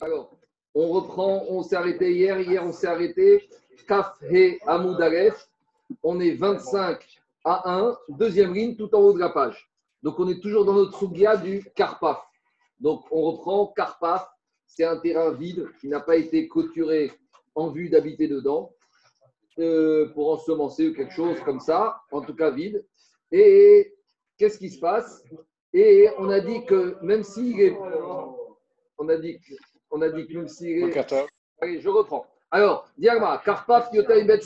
Alors, on reprend, on s'est arrêté hier, hier on s'est arrêté. Kaf He on est 25 à 1, deuxième ligne tout en haut de la page. Donc on est toujours dans notre Sugia du Karpaf. Donc on reprend Karpaf, c'est un terrain vide qui n'a pas été clôturé en vue d'habiter dedans euh, pour ensemencer ou quelque chose comme ça, en tout cas vide. Et qu'est-ce qui se passe? Et on a dit que même s'il est. On a dit, on a dit que est. Allez, je reprends. Alors, Diagma, Karpaf, Bet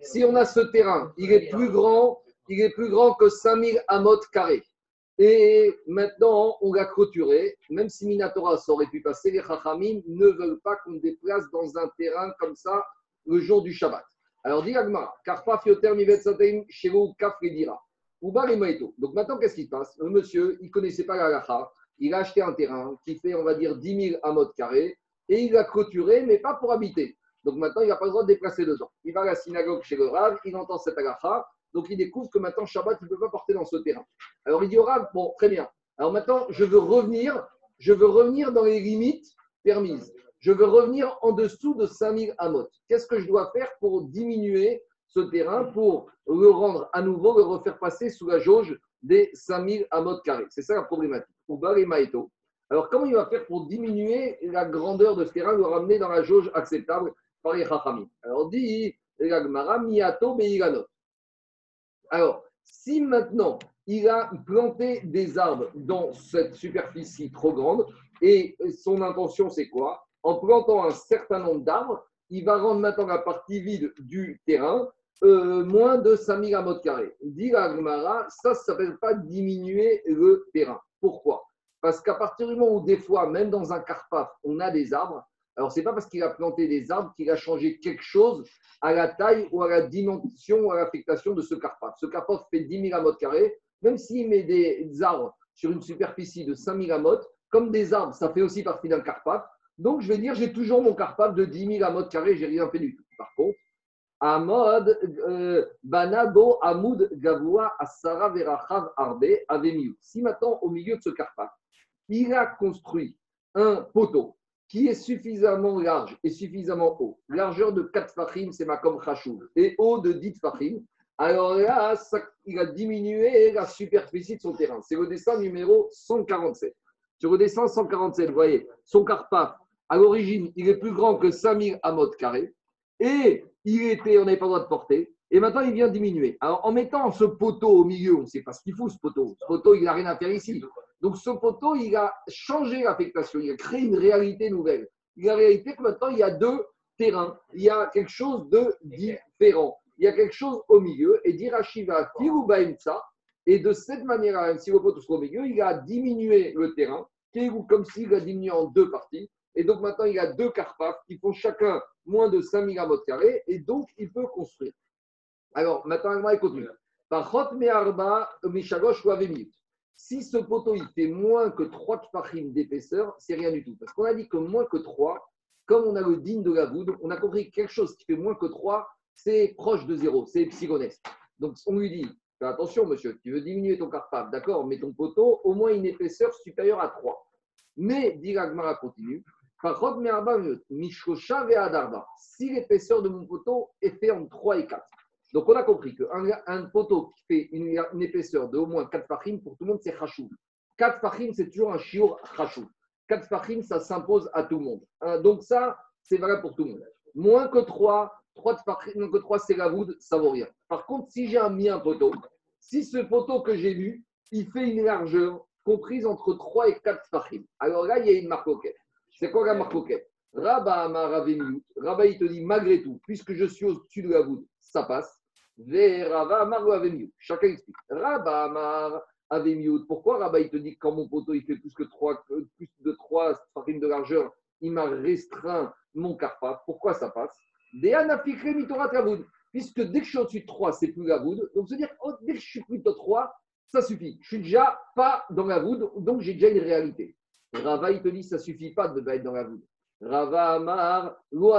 Si on a ce terrain, il est plus grand, il est plus grand que 5000 amot carrés. Et maintenant, on l'a clôturé. Même si Minatora aurait pu passer, les Chachamim ne veulent pas qu'on déplace dans un terrain comme ça le jour du Shabbat. Alors, Diagma, Karpaf, Yoter, Mivet Sadaim, Shevou, Kaf, Dira. Donc maintenant, qu'est-ce qui se passe? Le monsieur, il ne connaissait pas la lacha. Il a acheté un terrain qui fait, on va dire, 10 000 amot carrés et il l'a clôturé, mais pas pour habiter. Donc maintenant, il n'a pas le droit de déplacer dedans. Il va à la synagogue chez le Rav, il entend cette agacha, donc il découvre que maintenant, Shabbat, il ne peut pas porter dans ce terrain. Alors il dit au Rav, bon, très bien. Alors maintenant, je veux revenir, je veux revenir dans les limites permises. Je veux revenir en dessous de 5000 amot. Qu'est-ce que je dois faire pour diminuer ce terrain, pour le rendre à nouveau, le refaire passer sous la jauge des 5000 amot carrés? C'est ça la problématique. Alors, comment il va faire pour diminuer la grandeur de ce terrain, le ramener dans la jauge acceptable par les Alors, dit miato Alors, si maintenant il a planté des arbres dans cette superficie trop grande, et son intention c'est quoi? En plantant un certain nombre d'arbres, il va rendre maintenant la partie vide du terrain euh, moins de 5000 amot carrés. Dit ça ne s'appelle pas diminuer le terrain. Pourquoi? Parce qu'à partir du moment où des fois, même dans un carpaf, on a des arbres, alors, ce n'est pas parce qu'il a planté des arbres qu'il a changé quelque chose à la taille ou à la dimension ou à l'affectation de ce carpaf. Ce carpaf fait 10 000 amotes carrés. Même s'il met des arbres sur une superficie de 5 000 amotes, comme des arbres, ça fait aussi partie d'un carpaf. Donc, je vais dire, j'ai toujours mon carpaf de 10 000 amotes carrés, j'ai rien fait du tout. Par contre, Amod, euh, Banabo, Amoud, Gavoua, Asara, Verachav, Arbe, Avemiu. Si maintenant, au milieu de ce carpaf, il a construit un poteau qui est suffisamment large et suffisamment haut, largeur de 4 fachim, c'est ma comme chachou, et haut de 10 fachim, alors là, il a diminué la superficie de son terrain. C'est le dessin numéro 147. Sur le dessin 147, vous voyez, son carpaf, à l'origine, il est plus grand que 5000 amot carrés, et il était, on n'avait pas le droit de porter, et maintenant il vient diminuer. Alors en mettant ce poteau au milieu, on ne sait pas ce qu'il faut ce poteau. Ce poteau, il n'a rien à faire ici. Donc ce poteau, il a changé l'affectation, il a créé une réalité nouvelle. La réalité que maintenant, il y a deux terrains, il y a quelque chose de différent. Il y a quelque chose au milieu, et d'Irachiva, Firubaimsa, et de cette manière-là, même si le poteau soit au milieu, il a diminué le terrain, comme s'il a diminué en deux parties. Et donc maintenant, il y a deux carpafs qui font chacun moins de 5000 carrés, et donc il peut construire. Alors maintenant, il continue. Par Me'arba, Mishagosh ou si ce poteau il fait moins que 3 kfachim d'épaisseur, c'est rien du tout. Parce qu'on a dit que moins que 3, comme on a le digne de la voûte, on a compris que quelque chose qui fait moins que 3, c'est proche de zéro, c'est psychonesque. Donc on lui dit, attention monsieur, tu veux diminuer ton carpaf, d'accord, mais ton poteau, au moins une épaisseur supérieure à 3. Mais, dit Gmara continue, si l'épaisseur de mon poteau est fait en 3 et 4. Donc, on a compris qu'un un poteau qui fait une, épaisseur de au moins 4 fachim, pour tout le monde, c'est chachou. 4 fachim, c'est toujours un chiour chachou. 4 fachim, ça s'impose à tout le monde. Hein, donc, ça, c'est vrai pour tout le monde. Moins que 3, 3 fachim, que 3, c'est la voûte, ça vaut rien. Par contre, si j'ai un mien poteau, si ce poteau que j'ai vu, il fait une largeur comprise entre 3 et 4 fachim, alors là, il y a une marque C'est quoi la marque Rabba Amar Rabba, il te dit, malgré tout, puisque je suis au-dessus de la voûte, ça passe. Rava Amar ou Chacun explique. Rabba Amar Pourquoi Rabba il te dit que quand mon poteau il fait plus, que 3, plus de 3 farines de largeur, il m'a restreint mon carpa? Pourquoi ça passe? Puisque dès que je suis au-dessus de 3, c'est plus la voûte. Donc, se dire, oh, dès que je suis plus de 3, ça suffit. Je suis déjà pas dans la voûte, donc j'ai déjà une réalité. Rava, il te dit, ça suffit pas de être dans la voûte. Rava Amar, lo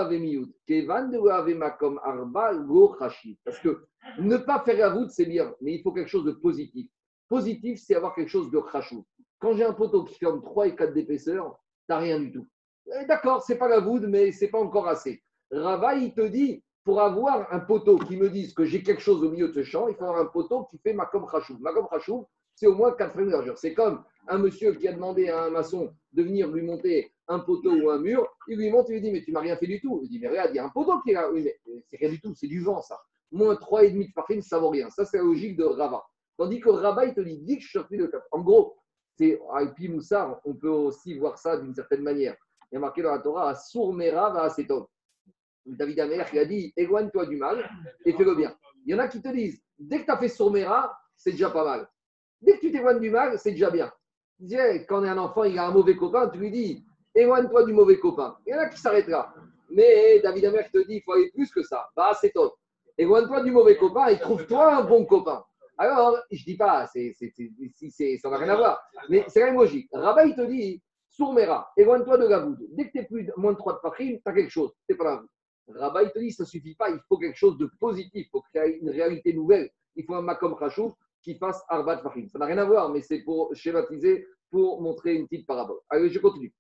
Kevan de makom arba, lo Parce que ne pas faire la voûte, c'est bien, mais il faut quelque chose de positif. Positif, c'est avoir quelque chose de chachou. Quand j'ai un poteau qui ferme 3 et 4 d'épaisseur, tu n'as rien du tout. Eh, d'accord, c'est pas la voûte, mais c'est pas encore assez. Rava, il te dit, pour avoir un poteau qui me dise que j'ai quelque chose au milieu de ce champ, il faut avoir un poteau qui fait Makom Khashou. Makom Khashou, c'est au moins 4 frames de largeur. C'est comme un monsieur qui a demandé à un maçon de venir lui monter un poteau ou un mur, il lui monte, il lui dit Mais tu m'as rien fait du tout. Il dit Mais regarde, il y a un poteau qui est là. Oui, c'est rien du tout, c'est du vent, ça. Moins 3,5 de farine, ça vaut rien. Ça, c'est la logique de Rava. Tandis que Rava, il te dit Dis que je suis de 4. En gros, c'est Alpi Moussar, on peut aussi voir ça d'une certaine manière. Il y a marqué dans la Torah Sourmera va top. David Amer, il a dit Éloigne-toi du mal et fais le bien. Il y en a qui te disent Dès que tu as fait Sourmera, c'est déjà pas mal. Dès que tu t'éloignes du mal, c'est déjà bien. Quand un enfant, il a un mauvais copain, tu lui dis éloigne-toi du mauvais copain. Il y en a qui s'arrêtera. Mais David Amer te dit il faut aller plus que ça. Bah, c'est top. Éloigne-toi du mauvais copain et trouve-toi un bon copain. Alors, je dis pas, c'est, ça n'a rien à voir, mais c'est la même logique. Rabat, te dit Sourmera, éloigne-toi de la. Dès que tu es plus de, moins de 3 de Fahim, tu as quelque chose. Tu pas voûte. Rabat, il te dit ça ne suffit pas, il faut quelque chose de positif, il faut créer une réalité nouvelle. Il faut un Makom Rachouf qui fasse Arbat Fahim. Ça n'a rien à voir, mais c'est pour schématiser pour montrer une petite parabole. Allez, je continue.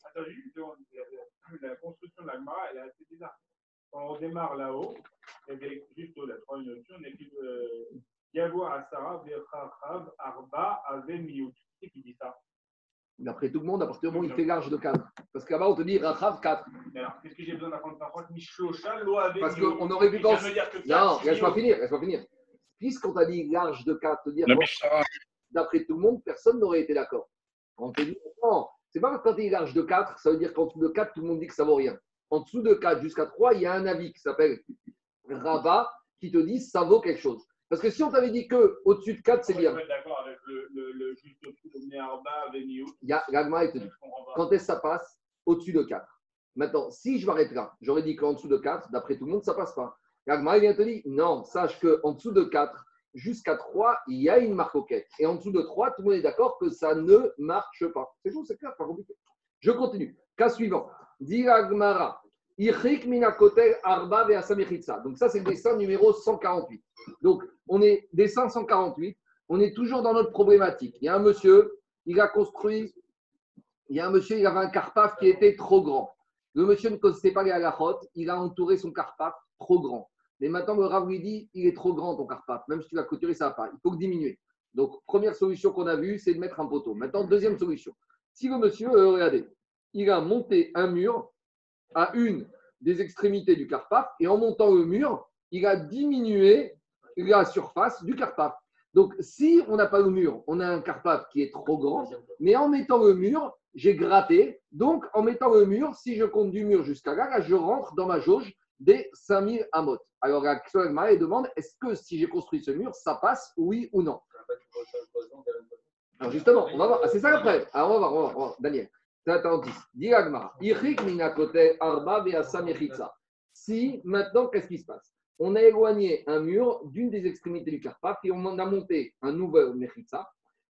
la construction de l'Agmara, elle est assez bizarre. Quand on démarre là-haut, juste la troisième notion, on écrit Yavo Asara, Vechachav, Arba, Ave, Miyut. Qui dit ça? D'après tout le monde, à partir du moment où il fait large de 4. Parce là-bas, on te dit Rachav 4. Alors, qu'est-ce que j'ai besoin d'apprendre par contre? Mishlosha, Lo, Ave, Parce qu'on aurait pu penser. Non, laisse-moi finir, laisse-moi finir. Puisqu'on t'a dit large de 4, te dire d'après tout le monde, personne n'aurait été d'accord. On te dit, non, c'est pas quand tu es large de 4, ça veut dire qu'en dessous de 4, tout le monde dit que ça vaut rien. En dessous de 4 jusqu'à 3, il y a un avis qui s'appelle Rabat qui te dit ça vaut quelque chose. Parce que si on t'avait dit que au-dessus de 4, c'est bien. d'accord avec le, le, le juste au-dessus de Arba, Il y a l'agma, il te dit quand est-ce que ça passe Au-dessus de 4. Maintenant, si je m'arrête là, j'aurais dit qu'en dessous de 4, d'après tout le monde, ça passe pas. L'agma, il vient te dire non, sache qu'en dessous de 4, jusqu'à 3, il y a une marcoquette. Et en dessous de 3, tout le monde est d'accord que ça ne marche pas. C'est bon, c'est clair, pas compliqué. Je continue. Cas suivant. Diragmara. Arba Donc ça, c'est le dessin numéro 148. Donc, on est dessin 148. On est toujours dans notre problématique. Il y a un monsieur, il a construit, il y a un monsieur, il avait un carpaf qui était trop grand. Le monsieur ne connaissait pas les halakhot, il a entouré son carpaf trop grand. Mais maintenant, le Rav lui dit, il est trop grand ton carpaf, même si tu l'as clôturé, ça va pas. Il faut que diminuer. Donc, première solution qu'on a vue, c'est de mettre un poteau. Maintenant, deuxième solution. Si le monsieur, euh, regardez, il a monté un mur à une des extrémités du carpaf et en montant le mur, il a diminué la surface du carpaf. Donc, si on n'a pas le mur, on a un carpaf qui est trop grand, mais en mettant le mur, j'ai gratté. Donc, en mettant le mur, si je compte du mur jusqu'à là, là, je rentre dans ma jauge des 5000 amot. Alors, la demande est-ce que si j'ai construit ce mur, ça passe, oui ou non? Alors, justement, on va voir. C'est ça après. Alors, on va voir, on va voir. Daniel. Si maintenant, qu'est-ce qui se passe? On a éloigné un mur d'une des extrémités du Carpaf et on a monté un nouvel Mechitza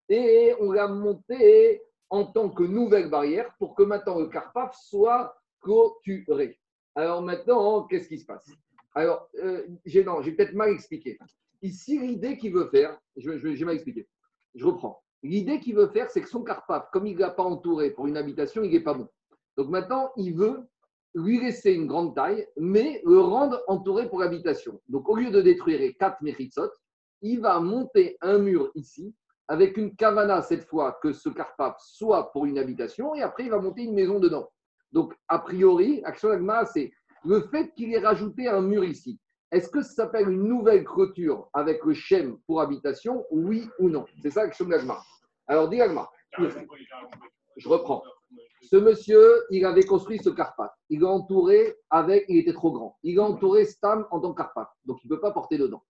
et on l'a monté en tant que nouvelle barrière pour que maintenant le Carpaf soit clôturé. Alors maintenant, qu'est-ce qui se passe? Alors, euh, j'ai peut-être mal expliqué. Ici, l'idée qu'il veut faire, j'ai mal expliqué. Je reprends. L'idée qu'il veut faire, c'est que son carpaf, comme il ne l'a pas entouré pour une habitation, il n'est pas bon. Donc maintenant, il veut lui laisser une grande taille, mais le rendre entouré pour l'habitation. Donc au lieu de détruire les quatre méritsot, il va monter un mur ici, avec une cavana cette fois que ce carpaf soit pour une habitation, et après il va monter une maison dedans. Donc a priori, Action Agma, c'est le fait qu'il ait rajouté un mur ici. Est-ce que ça s'appelle une nouvelle clôture avec le Shem pour habitation, oui ou non? C'est ça l'action d'Agma. Alors, dis Agma. Je reprends. Ce monsieur, il avait construit ce Carpath. Il l'a entouré avec, il était trop grand. Il a entouré Stam en tant que Carpath. Donc, il ne peut pas porter dedans.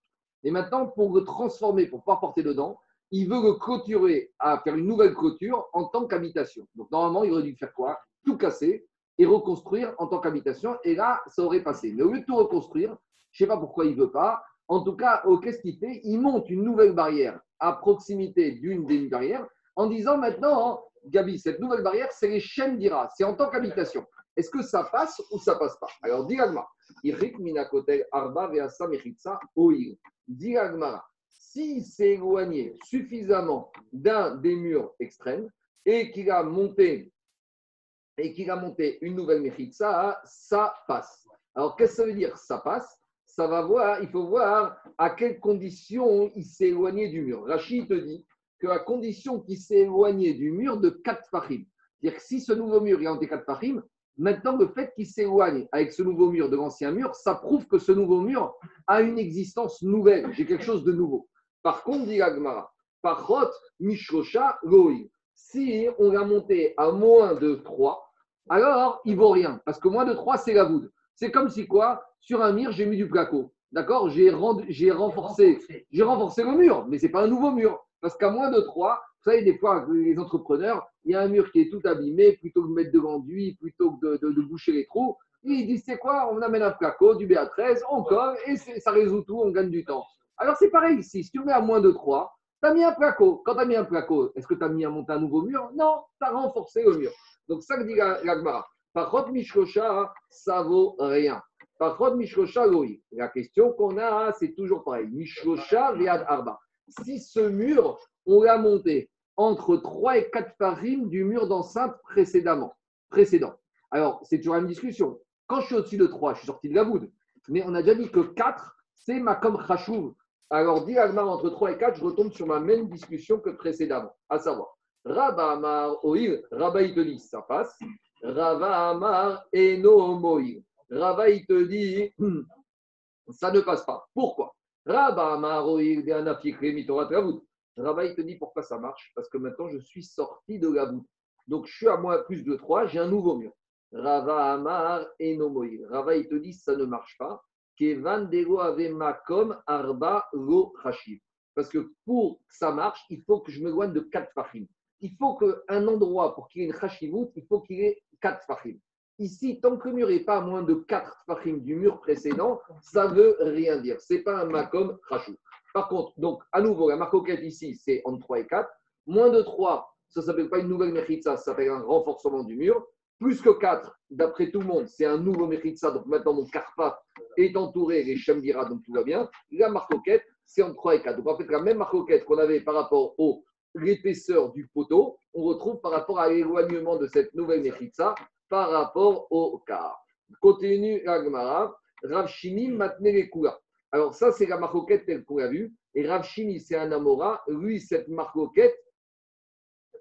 Et maintenant, pour le transformer, pour pouvoir porter dedans, il veut le clôturer, faire une nouvelle clôture en tant qu'habitation. Donc, normalement, il aurait dû faire quoi? Tout casser et reconstruire en tant qu'habitation. Et là, ça aurait passé. Mais au lieu de tout reconstruire, je ne sais pas pourquoi il ne veut pas. En tout cas, oh, qu'est-ce qu'il fait? Il monte une nouvelle barrière à proximité d'une des barrières en disant maintenant, hein, Gabi, cette nouvelle barrière, c'est les chaînes d'Ira, c'est en tant qu'habitation. Est-ce que ça passe ou ça passe pas? Alors, Diagma, Arba si c'est éloigné suffisamment d'un des murs extrêmes et qu'il a monté et qu'il a monté une nouvelle Mechitsa, ça passe. Alors, qu'est-ce que ça veut dire Ça passe? Ça va voir, il faut voir à quelles conditions il s'est éloigné du mur. Rachid te dit que à condition qu'il s'est éloigné du mur de 4 fahim. C'est-à-dire que si ce nouveau mur est entre 4 fahim, maintenant le fait qu'il s'éloigne avec ce nouveau mur de l'ancien mur, ça prouve que ce nouveau mur a une existence nouvelle. J'ai quelque chose de nouveau. Par contre, dit Agmara, Parot, Mishosha, Loï. Si on l'a monté à moins de 3, alors il vaut rien. Parce que moins de 3, c'est la voûte. C'est comme si quoi Sur un mur, j'ai mis du placo. D'accord J'ai renforcé, j'ai renforcé le mur, mais ce n'est pas un nouveau mur. Parce qu'à moins de 3, vous savez, des fois, les entrepreneurs, il y a un mur qui est tout abîmé, plutôt que de mettre de l'enduit, plutôt que de, boucher les trous. Ils disent, c'est quoi On amène un placo, du BA13, on colle, et ça résout tout, on gagne du temps. Alors c'est pareil ici, si tu mets à moins de 3, tu as mis un placo. Quand tu as mis un placo, est-ce que tu as mis à monter un nouveau mur? Non, tu as renforcé le mur. Donc ça que dit l'Agmara. Par contre, Mishkosha, ça vaut rien. Par contre, Mishkosha, oui. La question qu'on a, c'est toujours pareil. Mishkosha, Riad Arba. Si ce mur, on l'a monté entre 3 et 4 farim du mur d'enceinte précédemment, précédent. Alors, c'est toujours une discussion. Quand je suis au-dessus de 3, je suis sorti de la voûte. Mais on a déjà dit que 4, c'est ma comme. Alors, dit entre 3 et 4, je retombe sur ma même discussion que précédemment, à savoir, Rabba Amar Oil, Rabba il te dit, ça passe. Rabba Amar Eno Moil. Il te dit, ça ne passe pas. Pourquoi? Rabba Amar Oil, Rabba il te dit pourquoi ça marche? Parce que maintenant je suis sorti de la voûte. Donc je suis à moins plus de 3, j'ai un nouveau mur. Rava Amar Eno Moil. Rabba il te dit, ça ne marche pas Arba Parce que pour que ça marche, il faut que je me loigne de 4 fachim. Il faut qu'un endroit, pour qu'il ait une chashivut, il faut qu'il ait 4 fachim. Ici, tant que le mur n'est pas à moins de 4 fachim du mur précédent, ça ne veut rien dire. Ce n'est pas un makom chashou. Par contre, donc, à nouveau, la marcoquette ici, c'est entre 3 et 4. Moins de 3, ça ne s'appelle pas une nouvelle mechitza, ça s'appelle un renforcement du mur. Plus que 4, d'après tout le monde, c'est un nouveau mechitza. Donc maintenant, mon carpa est entouré, les Shemgira, donc tout va bien. La marcoquette, c'est en 3 et 4. Donc en fait, la même marcoquette qu'on avait par rapport au l'épaisseur du poteau, on retrouve par rapport à l'éloignement de cette nouvelle Mechitza par rapport au quart. Continue l'Agmara, Rav Shimi maintenait les Alors ça, c'est la marcoquette telle qu'on l'a vu. Et Rav Shimi, c'est un Amora. Lui, cette marcoquette,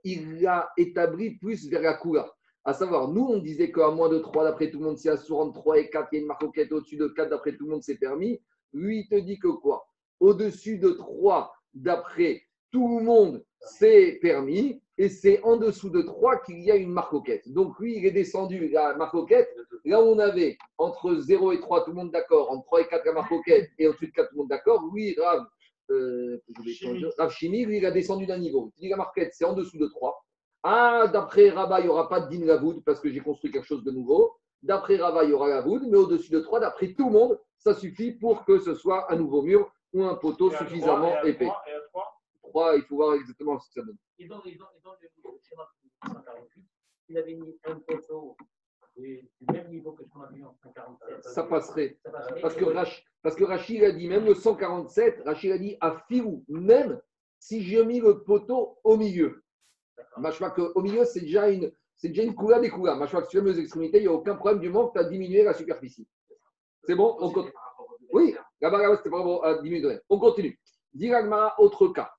il l'a établi plus vers la Kula. À savoir, nous, on disait qu'à moins de 3, d'après tout le monde, c'est à 3 et 4, il y a une marcoquette au-dessus de 4, d'après tout le monde, c'est permis. Lui, il te dit que quoi? Au-dessus de 3, d'après tout le monde, c'est permis. Et c'est en dessous de 3 qu'il y a une marcoquette. Donc, lui, il est descendu, la marcoquette. Là où on avait entre 0 et 3, tout le monde d'accord, entre 3 et 4, la marcoquette, et au-dessus de 4, tout le monde d'accord. Lui, Rav, euh, Rav Chimi, lui, il a descendu d'un niveau. Il dit la marquette, c'est en dessous de 3. Ah, d'après Rabat, il n'y aura pas de din lavoud parce que j'ai construit quelque chose de nouveau. D'après Rabat, il y aura la voûte, mais au-dessus de 3, d'après tout le monde, ça suffit pour que ce soit un nouveau mur ou un poteau suffisamment épais. 3, il faut voir exactement ce que ça donne. Et dans, le schéma 148, il avait mis un poteau du même niveau que ce qu'on a vu en 147. Ça passerait. Ça passerait. Parce, que Rach, parce que Rachid a dit, même le 147, Rachid a dit à Filou, même si j'ai mis le poteau au milieu. Machma qu'au milieu, c'est déjà une, c'est déjà une couleur des couleurs. Machma que sur les extrémités, il n'y a aucun problème du moment que tu as diminué la superficie. C'est bon on continue. Oui, là-bas, c'était pas bon à diminuer. On continue. Diragmara, autre cas.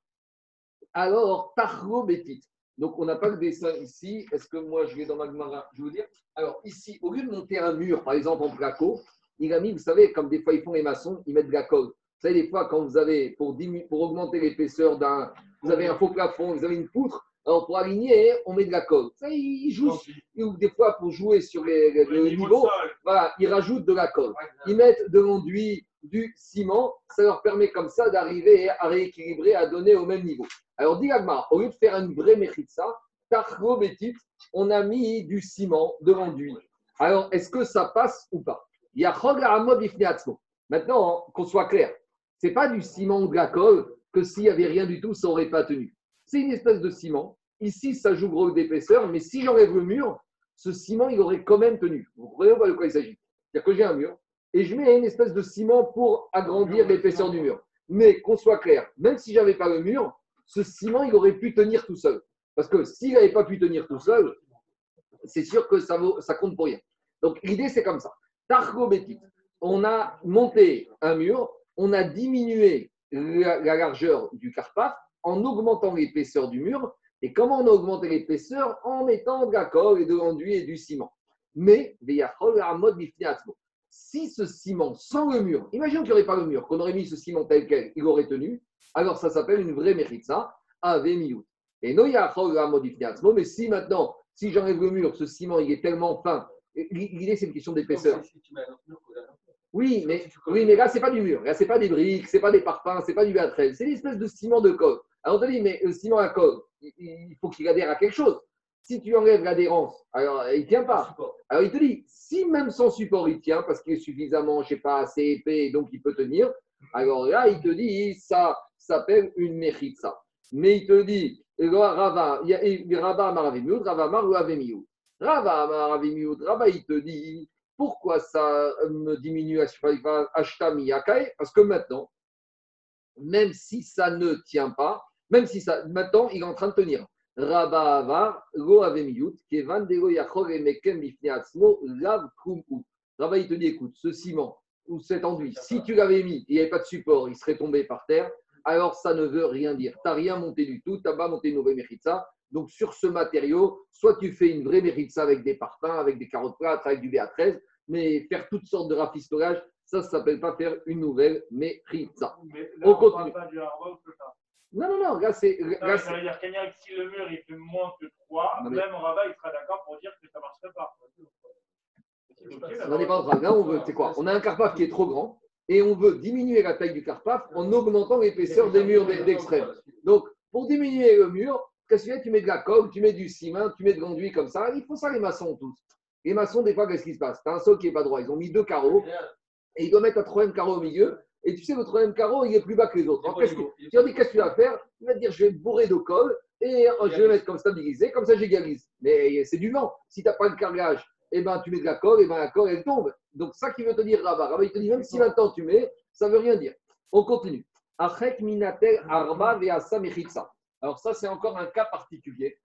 Alors, Tarlo Bétit. Donc, on n'a pas le dessin ici. Est-ce que moi, je vais dans Magmara Je veux dire? Alors, ici, au lieu de monter un mur, par exemple, en placo, il a mis, vous savez, comme des fois ils font les maçons, ils mettent de la colle. Vous savez, des fois, quand vous avez, pour, pour augmenter l'épaisseur d'un. Vous avez un faux plafond, vous avez une poutre, alors pour aligner, on met de la colle. Ça, ils jouent, ou des fois pour jouer sur les, le, niveau, voilà, ils rajoutent de la colle. Ils mettent de l'enduit, du ciment, ça leur permet comme ça d'arriver à rééquilibrer, à donner au même niveau. Alors, dit au lieu de faire une vraie ça, on a mis du ciment, de l'enduit. Alors, est-ce que ça passe ou pas? Maintenant, qu'on soit clair, ce n'est pas du ciment ou de que s'il n'y avait rien du tout, ça n'aurait pas tenu. C'est une espèce de ciment. Ici, ça joue gros d'épaisseur, mais si j'enlève le mur, ce ciment, il aurait quand même tenu. Vous comprenez de quoi il s'agit? C'est-à-dire que j'ai un mur et je mets une espèce de ciment pour agrandir l'épaisseur du mur. Mais qu'on soit clair, même si j'avais pas le mur, ce ciment, il aurait pu tenir tout seul. Parce que s'il n'avait pas pu tenir tout seul, c'est sûr que ça, vaut, ça compte pour rien. Donc l'idée, c'est comme ça. Targo on a monté un mur, on a diminué la, largeur du carpaf en augmentant l'épaisseur du mur. Et comment on a augmenté l'épaisseur? En mettant de la colle et de l'enduit et du ciment. Mais, si ce ciment sans le mur, imaginons qu'il n'y aurait pas le mur, qu'on aurait mis ce ciment tel quel, il aurait tenu, alors ça s'appelle une vraie méritza, ave Et non, il y a mais si maintenant, si j'enlève le mur, ce ciment, il est tellement fin, l'idée c'est une question d'épaisseur. Oui, mais, oui, mais là, ce n'est pas du mur. Là, ce n'est pas des briques, ce n'est pas des parpaings, ce n'est pas du B13. C'est une espèce de ciment de colle. Alors, on te dit, mais le ciment à colle, il faut qu'il adhère à quelque chose. Si tu enlèves l'adhérence, alors il ne tient pas. Alors, il te dit, si même sans support, il tient, parce qu'il est suffisamment, je ne sais pas, assez épais, donc il peut tenir, alors là, il te dit, ça s'appelle une ça. Mais il te dit, Rava, il y a Rava Maravimiut, Rava Mar Rava Rava, il te dit, pourquoi ça me diminue Parce que maintenant, même si ça ne tient pas, même si ça, maintenant, il est en train de tenir. Rabba Go Avemiyut, Kevan Dego Yachor Emekem Bifneatzmo, Lav Kumku. Rabba, il te dit écoute, ce ciment ou cet enduit, si tu l'avais mis et il n'y avait pas de support, il serait tombé par terre, alors ça ne veut rien dire. Tu n'as rien monté du tout, tu n'as pas monté une nouvelle méritza. Donc sur ce matériau, soit tu fais une vraie méritza avec des parpaings, avec des carottes plates, avec du BA13, mais faire toutes sortes de rafistolage, ça ne s'appelle pas faire une nouvelle méritza. On continue. Non, non, non, là c'est. Ça veut dire que si le mur il fait moins que 3, mais... même Rabat il sera d'accord pour dire que ça ne marcherait pas. On n'est pas en train. Là, on veut, c'est quoi? On a un carpaf qui est trop grand et on veut diminuer la taille du carpaf en augmentant l'épaisseur des murs d'extrême. Donc, pour diminuer le mur, qu'est-ce que tu fais? Tu mets de la colle, tu mets du ciment, tu mets de l'enduit comme ça. Il faut ça, les maçons, tous. Les maçons, des fois, qu'est-ce qui se passe? Tu as un sol qui n'est pas droit. Ils ont mis deux carreaux et ils doivent mettre un troisième carreau au milieu. Et tu sais, le troisième carreau, il est plus bas que les autres. qu'est-ce que, tu dis, qu'est-ce que tu vas faire? Il va te dire, je vais bourrer de colle et je vais mettre comme stabilisé, comme ça j'égalise. Mais c'est du vent. Si tu n'as pas le carrelage, eh ben, tu mets de la colle, et eh ben, la colle, elle tombe. Donc, ça qui veut te dire Rabat. Rabat, il te dit, même si maintenant tu mets, ça ne veut rien dire. On continue. Achek minatel arba Alors, ça, c'est encore un cas particulier.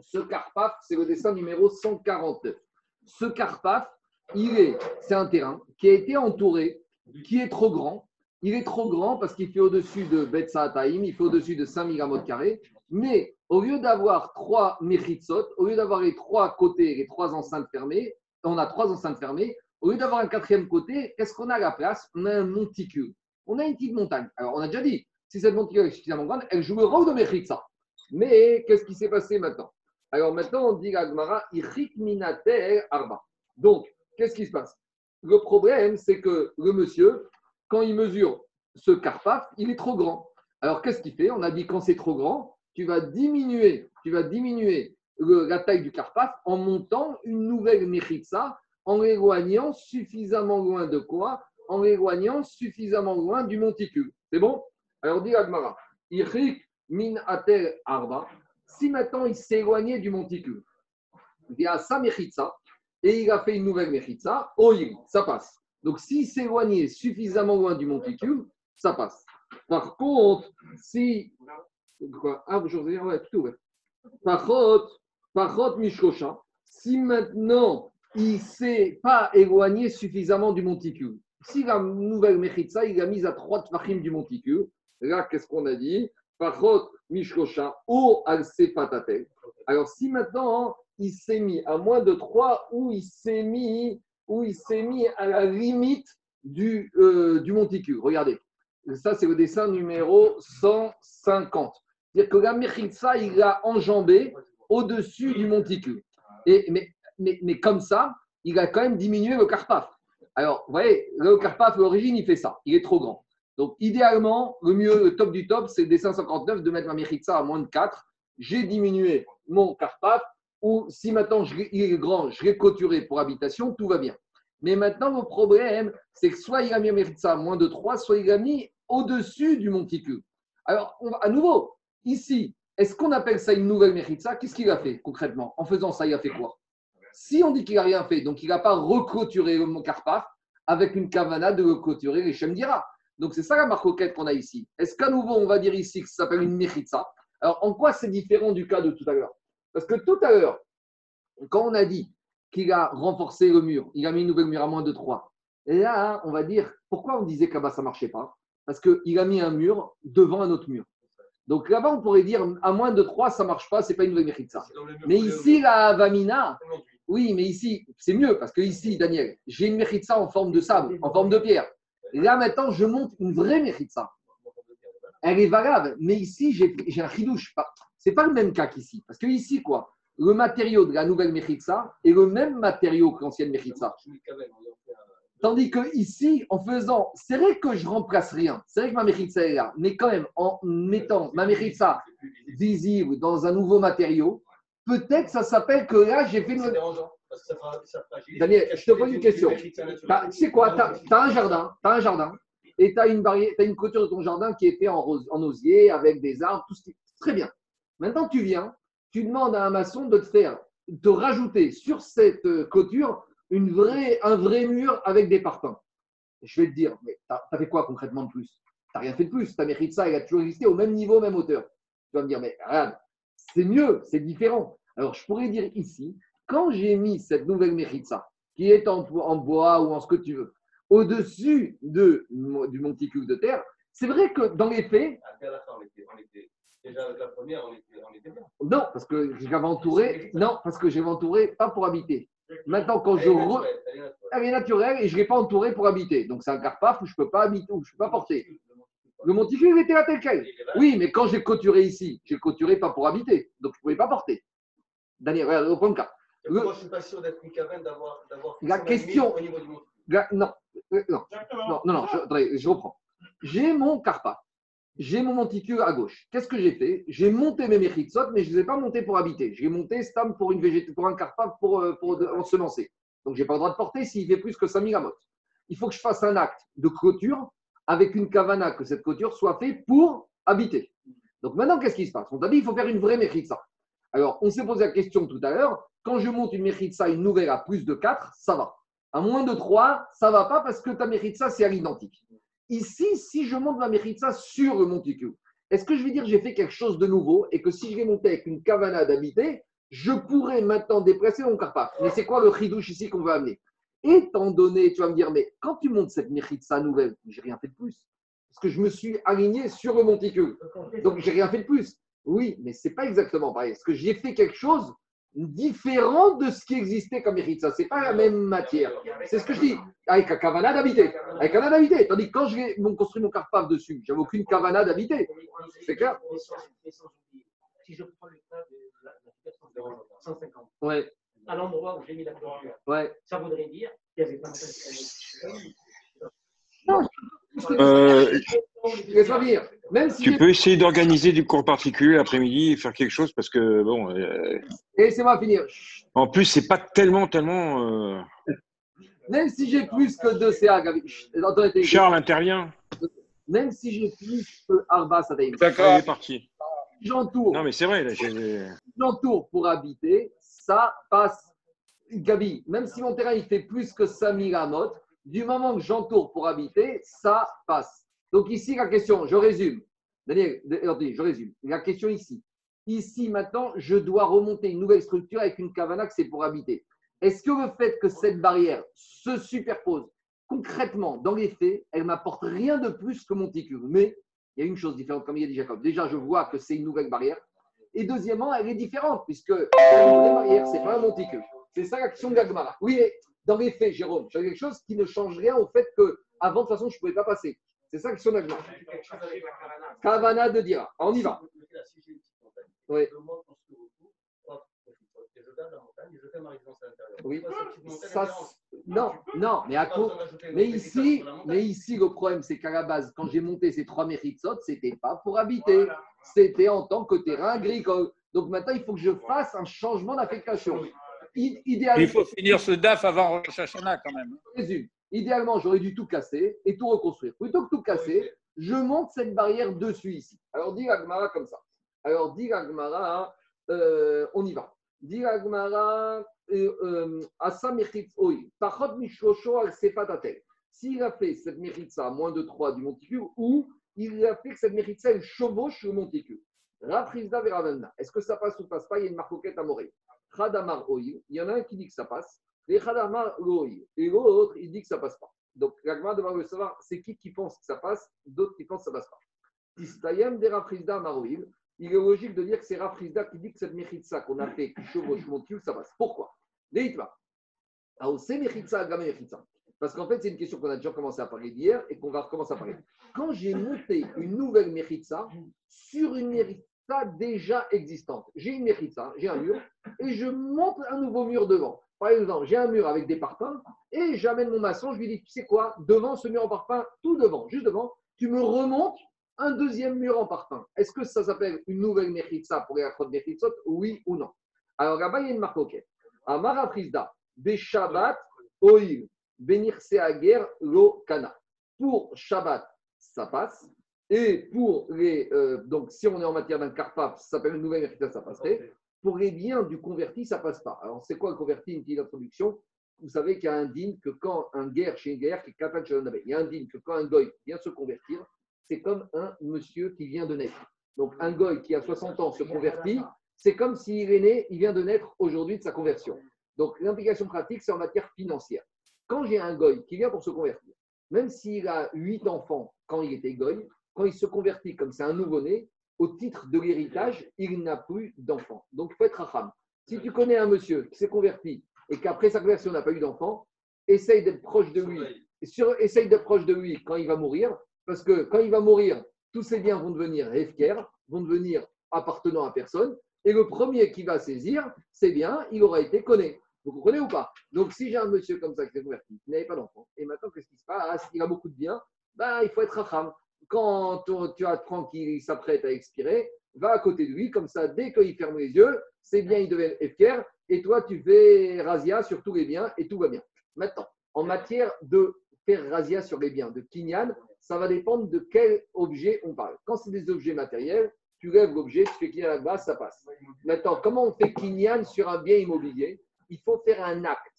Ce carpaf, c'est le dessin numéro 149. Ce carpaf, il est, c'est un terrain qui a été entouré qui est trop grand. Il est trop grand parce qu'il fait au-dessus de Taïm, il fait au-dessus de 5000 mètres carrés. Mais au lieu d'avoir trois mechitsot, au lieu d'avoir les trois côtés, les trois enceintes fermées, on a trois enceintes fermées. Au lieu d'avoir un quatrième côté, qu'est-ce qu'on a à la place? On a un monticule. On a une petite montagne. Alors, on a déjà dit, si cette monticule est suffisamment grande, elle joue le rôle de Mechitsa. Mais qu'est-ce qui s'est passé maintenant? Alors maintenant, on dit à Gmara, Minater Arba. Donc, qu'est-ce qui se passe? Le problème, c'est que le monsieur, quand il mesure ce carpaf, il est trop grand. Alors, qu'est-ce qu'il fait? On a dit quand c'est trop grand, tu vas diminuer, tu vas diminuer la taille du carpaf en montant une nouvelle mechitsa, en l'éloignant suffisamment loin de quoi? En l'éloignant suffisamment loin du monticule. C'est bon? Alors, dit Agmara, min arba. Si maintenant il s'est éloigné du monticule, via sa mechitsa, et il a fait une nouvelle Mechitza, Oil, ça passe. Donc s'il s'éloignait suffisamment loin du monticule, ça passe. Par contre, si. Quoi Ah, vous ouais, tout ouvert. Par contre, par contre, si maintenant il ne s'est pas éloigné suffisamment du monticule, si la nouvelle Mechitza, il a mis à trois tfachim du monticule, là, qu'est-ce qu'on a dit? Par contre, Mishkosha, ou al Alors si maintenant il s'est mis à moins de 3 ou il s'est mis, ou il s'est mis à la limite du, euh, du monticule. Regardez, ça c'est le dessin numéro 150. C'est-à-dire que la Mechitsa, il a enjambé au-dessus du monticule. Et, mais, mais, mais, comme ça, il a quand même diminué le carpaf. Alors, vous voyez, le carpaf, l'origine, il fait ça. Il est trop grand. Donc, idéalement, le mieux, le top du top, c'est le dessin 59 de mettre ma Mechitsa à moins de 4. J'ai diminué mon carpaf ou si maintenant il est grand, je l'ai clôturé pour habitation, tout va bien. Mais maintenant, le problème, c'est que soit il a mis ça moins de 3, soit il a mis au-dessus du monticule. Alors, à nouveau, ici, est-ce qu'on appelle ça une nouvelle méritza Qu'est-ce qu'il a fait concrètement? En faisant ça, il a fait quoi? Si on dit qu'il n'a rien fait, donc il n'a pas reclôturé le carpaf avec une cavana de reclôturer les Shemdira. Donc c'est ça la marque qu'on a ici. Est-ce qu'à nouveau, on va dire ici que ça s'appelle une méritza Alors, en quoi c'est différent du cas de tout à l'heure? Parce que tout à l'heure, quand on a dit qu'il a renforcé le mur, il a mis une nouvelle mur à moins de 3, là, on va dire, pourquoi on disait que là-bas ça ne marchait pas? Parce qu'il a mis un mur devant un autre mur. Donc là-bas, on pourrait dire, à moins de 3, ça ne marche pas, ce n'est pas une nouvelle ça. Mais ici, la Vamina, oui, mais ici, c'est mieux, parce que ici, Daniel, j'ai une ça en forme de sable, en forme de pierre. Et là, maintenant, je monte une vraie ça. Elle est valable, mais ici, j'ai un chidouche. Ce n'est pas le même cas qu'ici. Parce que ici, quoi Le matériau de la nouvelle Mechitsa est le même matériau que l'ancienne Mechitsa. Tandis que ici, en faisant, c'est vrai que je remplace rien, c'est vrai que ma Mechitsa est là, mais quand même, en mettant ma Mechitsa visible dans un nouveau matériau, peut-être ça s'appelle que là, j'ai fait une. Daniel, je te pose une question. Tu sais quoi Tu as, un jardin, as un jardin, et tu as une barrière, as une clôture de ton jardin qui est faite en, en osier, avec des arbres, tout ce qui. Très bien. Maintenant, tu viens, tu demandes à un maçon de te faire, de rajouter sur cette euh, clôture une vraie, un vrai mur avec des parpaings. Je vais te dire, mais tu as, fait quoi concrètement de plus? Tu n'as rien fait de plus. Tu as mérité ça, il a toujours existé au même niveau, même hauteur. Tu vas me dire, mais regarde, c'est mieux, c'est différent. Alors, je pourrais dire ici, quand j'ai mis cette nouvelle Méritza, qui est en, bois ou en ce que tu veux, au-dessus de, du monticule de terre, c'est vrai que dans les faits. Déjà avec la première, on était, bien. Non, parce que j'avais entouré. Non, parce que j'ai entouré pas pour habiter. Maintenant, quand je. Re... Elle est naturelle et je ne l'ai pas entouré pour habiter. Donc, c'est un carpaf où je ne peux pas habiter, où je ne peux pas porter. Le monticule était là tel quel. Oui, mais quand j'ai clôturé ici, j'ai clôturé pas pour habiter. Donc, je ne pouvais pas porter. Daniel, regarde, reprends le cas. Moi, je ne suis pas sûr d'être une caverne d'avoir. La question. non, euh, non, non, non, non, je, je reprends. J'ai mon carpa, j'ai mon monticule à gauche. Qu'est-ce que j'ai fait? J'ai monté mes mechitsot, mais je ne les ai pas montés pour habiter. J'ai monté stam pour, pour un carpa pour, euh, pour, se lancer. Donc, je n'ai pas le droit de porter s'il fait plus que 5000 amotes. Il faut que je fasse un acte de clôture avec une kavana, que cette clôture soit faite pour habiter. Donc maintenant, qu'est-ce qui se passe? On t'a dit il faut faire une vraie mechitsa. Alors, on s'est posé la question tout à l'heure. Quand je monte une Mechitsa, une nouvelle à plus de 4, ça va. À moins de 3, ça va pas parce que ta Mechitsa, c'est à l'identique. Ici, si je monte ma Mechitsa sur le monticule, est-ce que je vais dire j'ai fait quelque chose de nouveau et que si je vais monter avec une cavana d'habiter, je pourrais maintenant déplacer mon carpa Mais c'est quoi le chidouche ici qu'on veut amener? Étant donné, tu vas me dire, mais quand tu montes cette Mechitsa nouvelle, j'ai rien fait de plus. Parce que je me suis aligné sur le monticule. Donc, j'ai rien fait de plus. Oui, mais ce n'est pas exactement pareil. Parce que j'ai fait quelque chose différent de ce qui existait comme Eritza. Ce n'est pas la même matière. C'est ce que je dis. Avec un cavana d'habiter. Avec un d'habiter. Tandis que quand j'ai construit mon carpave dessus, j'avais aucune cavana d'habiter. C'est clair Si je prends le cas de la 150, ouais. à l'endroit où j'ai mis la clôture, ouais. ça voudrait dire qu'il y avait pas non, euh, même si tu peux essayer d'organiser du cours particulier l'après-midi et faire quelque chose parce que bon. Euh, Laissez-moi finir. En plus, c'est pas tellement, tellement. Euh... Même si j'ai plus que deux CA, Charles intervient. Même si j'ai plus que Arba, ça D'accord, il est parti. J'entoure. Non, mais c'est vrai. J'entoure pour habiter, ça passe. Gabi, même si mon terrain il fait plus que 5000 amotes, du moment que j'entoure pour habiter, ça passe. Donc ici, la question, je résume. Daniel, je résume. La question ici. Ici, maintenant, je dois remonter une nouvelle structure avec une cavana que c'est pour habiter. Est-ce que le fait que cette barrière se superpose concrètement, dans les faits, elle m'apporte rien de plus que mon ticule Mais il y a une chose différente, comme il a dit Jacob. Déjà, je vois que c'est une nouvelle barrière. Et deuxièmement, elle est différente, puisque la nouvelle barrière, ce n'est pas un monticule. C'est ça l'action de Gagmara. Oui, dans les faits, Jérôme, j'ai quelque chose qui ne change rien au fait que avant de toute façon, je ne pouvais pas passer. C'est ça que son argument. Kavana de Dira. On y va. Oui. Oui. Ça, non, non, mais à cause. Mais ici, mais ici, le problème, c'est qu'à la base, quand j'ai monté ces trois méritsot, ce n'était pas pour habiter. C'était en tant que terrain agricole. Donc maintenant, il faut que je fasse un changement d'affectation. Il faut finir ce DAF avant Rosh Hashanah quand même. Idéalement, j'aurais dû tout casser et tout reconstruire. Plutôt que tout casser, je monte cette barrière dessus ici. Alors, dit Agmara comme ça. Alors, dit Agmara, euh, on y va. Dit Agmara, euh, euh, Asa Oi, Tachot Mishosho al Sefatatel. S'il a fait cette méritza à moins de 3 du monticule, ou il a fait que cette méritza, elle chevauche le monticule. Raprizda Veravenda. Est-ce que ça passe ou passe pas? Il y a une marcoquette à Morée. Khadamar Oil, il y en a un qui dit que ça passe, et l'autre, il dit que ça passe pas. Donc, l'agma demande de savoir c'est qui qui pense que ça passe, d'autres qui pensent que ça passe pas. Tistayem de Rafrizda Maroil, il est logique de dire que c'est Rafrizda qui dit que cette Mechitsa qu'on a fait, qui chevauche mon cul, ça passe. Pourquoi? Leitma. Alors, c'est. Parce qu'en fait, c'est une question qu'on a déjà commencé à parler d'hier et qu'on va recommencer à parler. Quand j'ai monté une nouvelle Mechitsa sur une Mechitsa déjà existante, j'ai une Mechitsa, j'ai un mur, et je monte un nouveau mur devant. Par exemple, j'ai un mur avec des parpaings et j'amène mon maçon, je lui dis, tu sais quoi, devant ce mur en parpaing, tout devant, juste devant, tu me remontes un deuxième mur en parpaing. Est-ce que ça s'appelle une nouvelle Mechitsa pour les Akhot Mechitsot Oui ou non? Alors là-bas, il y a une marque OK. Amara Frisda, Beshabbat, Oil, Benir Seager, Lo Kana. Pour Shabbat, ça passe. Et pour les. euh, donc, si on est en matière d'un carpaf, ça s'appelle une nouvelle Mechitsa, ça passerait. Pour les biens du converti, ça passe pas. Alors, c'est quoi le converti Une petite introduction? Vous savez qu'il y a un din que quand un guerre chez une guerre qui est il y a un din que quand un goy vient se convertir, c'est comme un monsieur qui vient de naître. Donc, un goy qui a 60 ans se convertit, c'est comme s'il est né, il vient de naître aujourd'hui de sa conversion. Donc, l'implication pratique, c'est en matière financière. Quand j'ai un goy qui vient pour se convertir, même s'il a 8 enfants quand il était goy, quand il se convertit comme c'est un nouveau-né, au titre de l'héritage, il n'a plus d'enfants. Donc, il faut être racham. Si tu connais un monsieur qui s'est converti et qu'après sa conversion n'a pas eu d'enfant, essaye d'être proche de lui. Sur, essaye d'être proche de lui quand il va mourir, parce que quand il va mourir, tous ses biens vont devenir hefker, vont devenir appartenant à personne, et le premier qui va saisir, c'est bien, il aura été connu. Vous comprenez ou pas? Donc, si j'ai un monsieur comme ça qui s'est converti, qui n'avait pas d'enfant, et maintenant, qu'est-ce qui se passe? Il a beaucoup de biens, ben, il faut être racham. Quand tu, tu apprends qu'il s'apprête à expirer, va à côté de lui, comme ça, dès qu'il ferme les yeux, c'est bien, il devient FKR, et toi, tu fais razia sur tous les biens, et tout va bien. Maintenant, en matière de faire razia sur les biens, de kinyan, ça va dépendre de quel objet on parle. Quand c'est des objets matériels, tu lèves l'objet, tu fais kinyan à la base, ça passe. Maintenant, comment on fait kinyan sur un bien immobilier? Il faut faire un acte.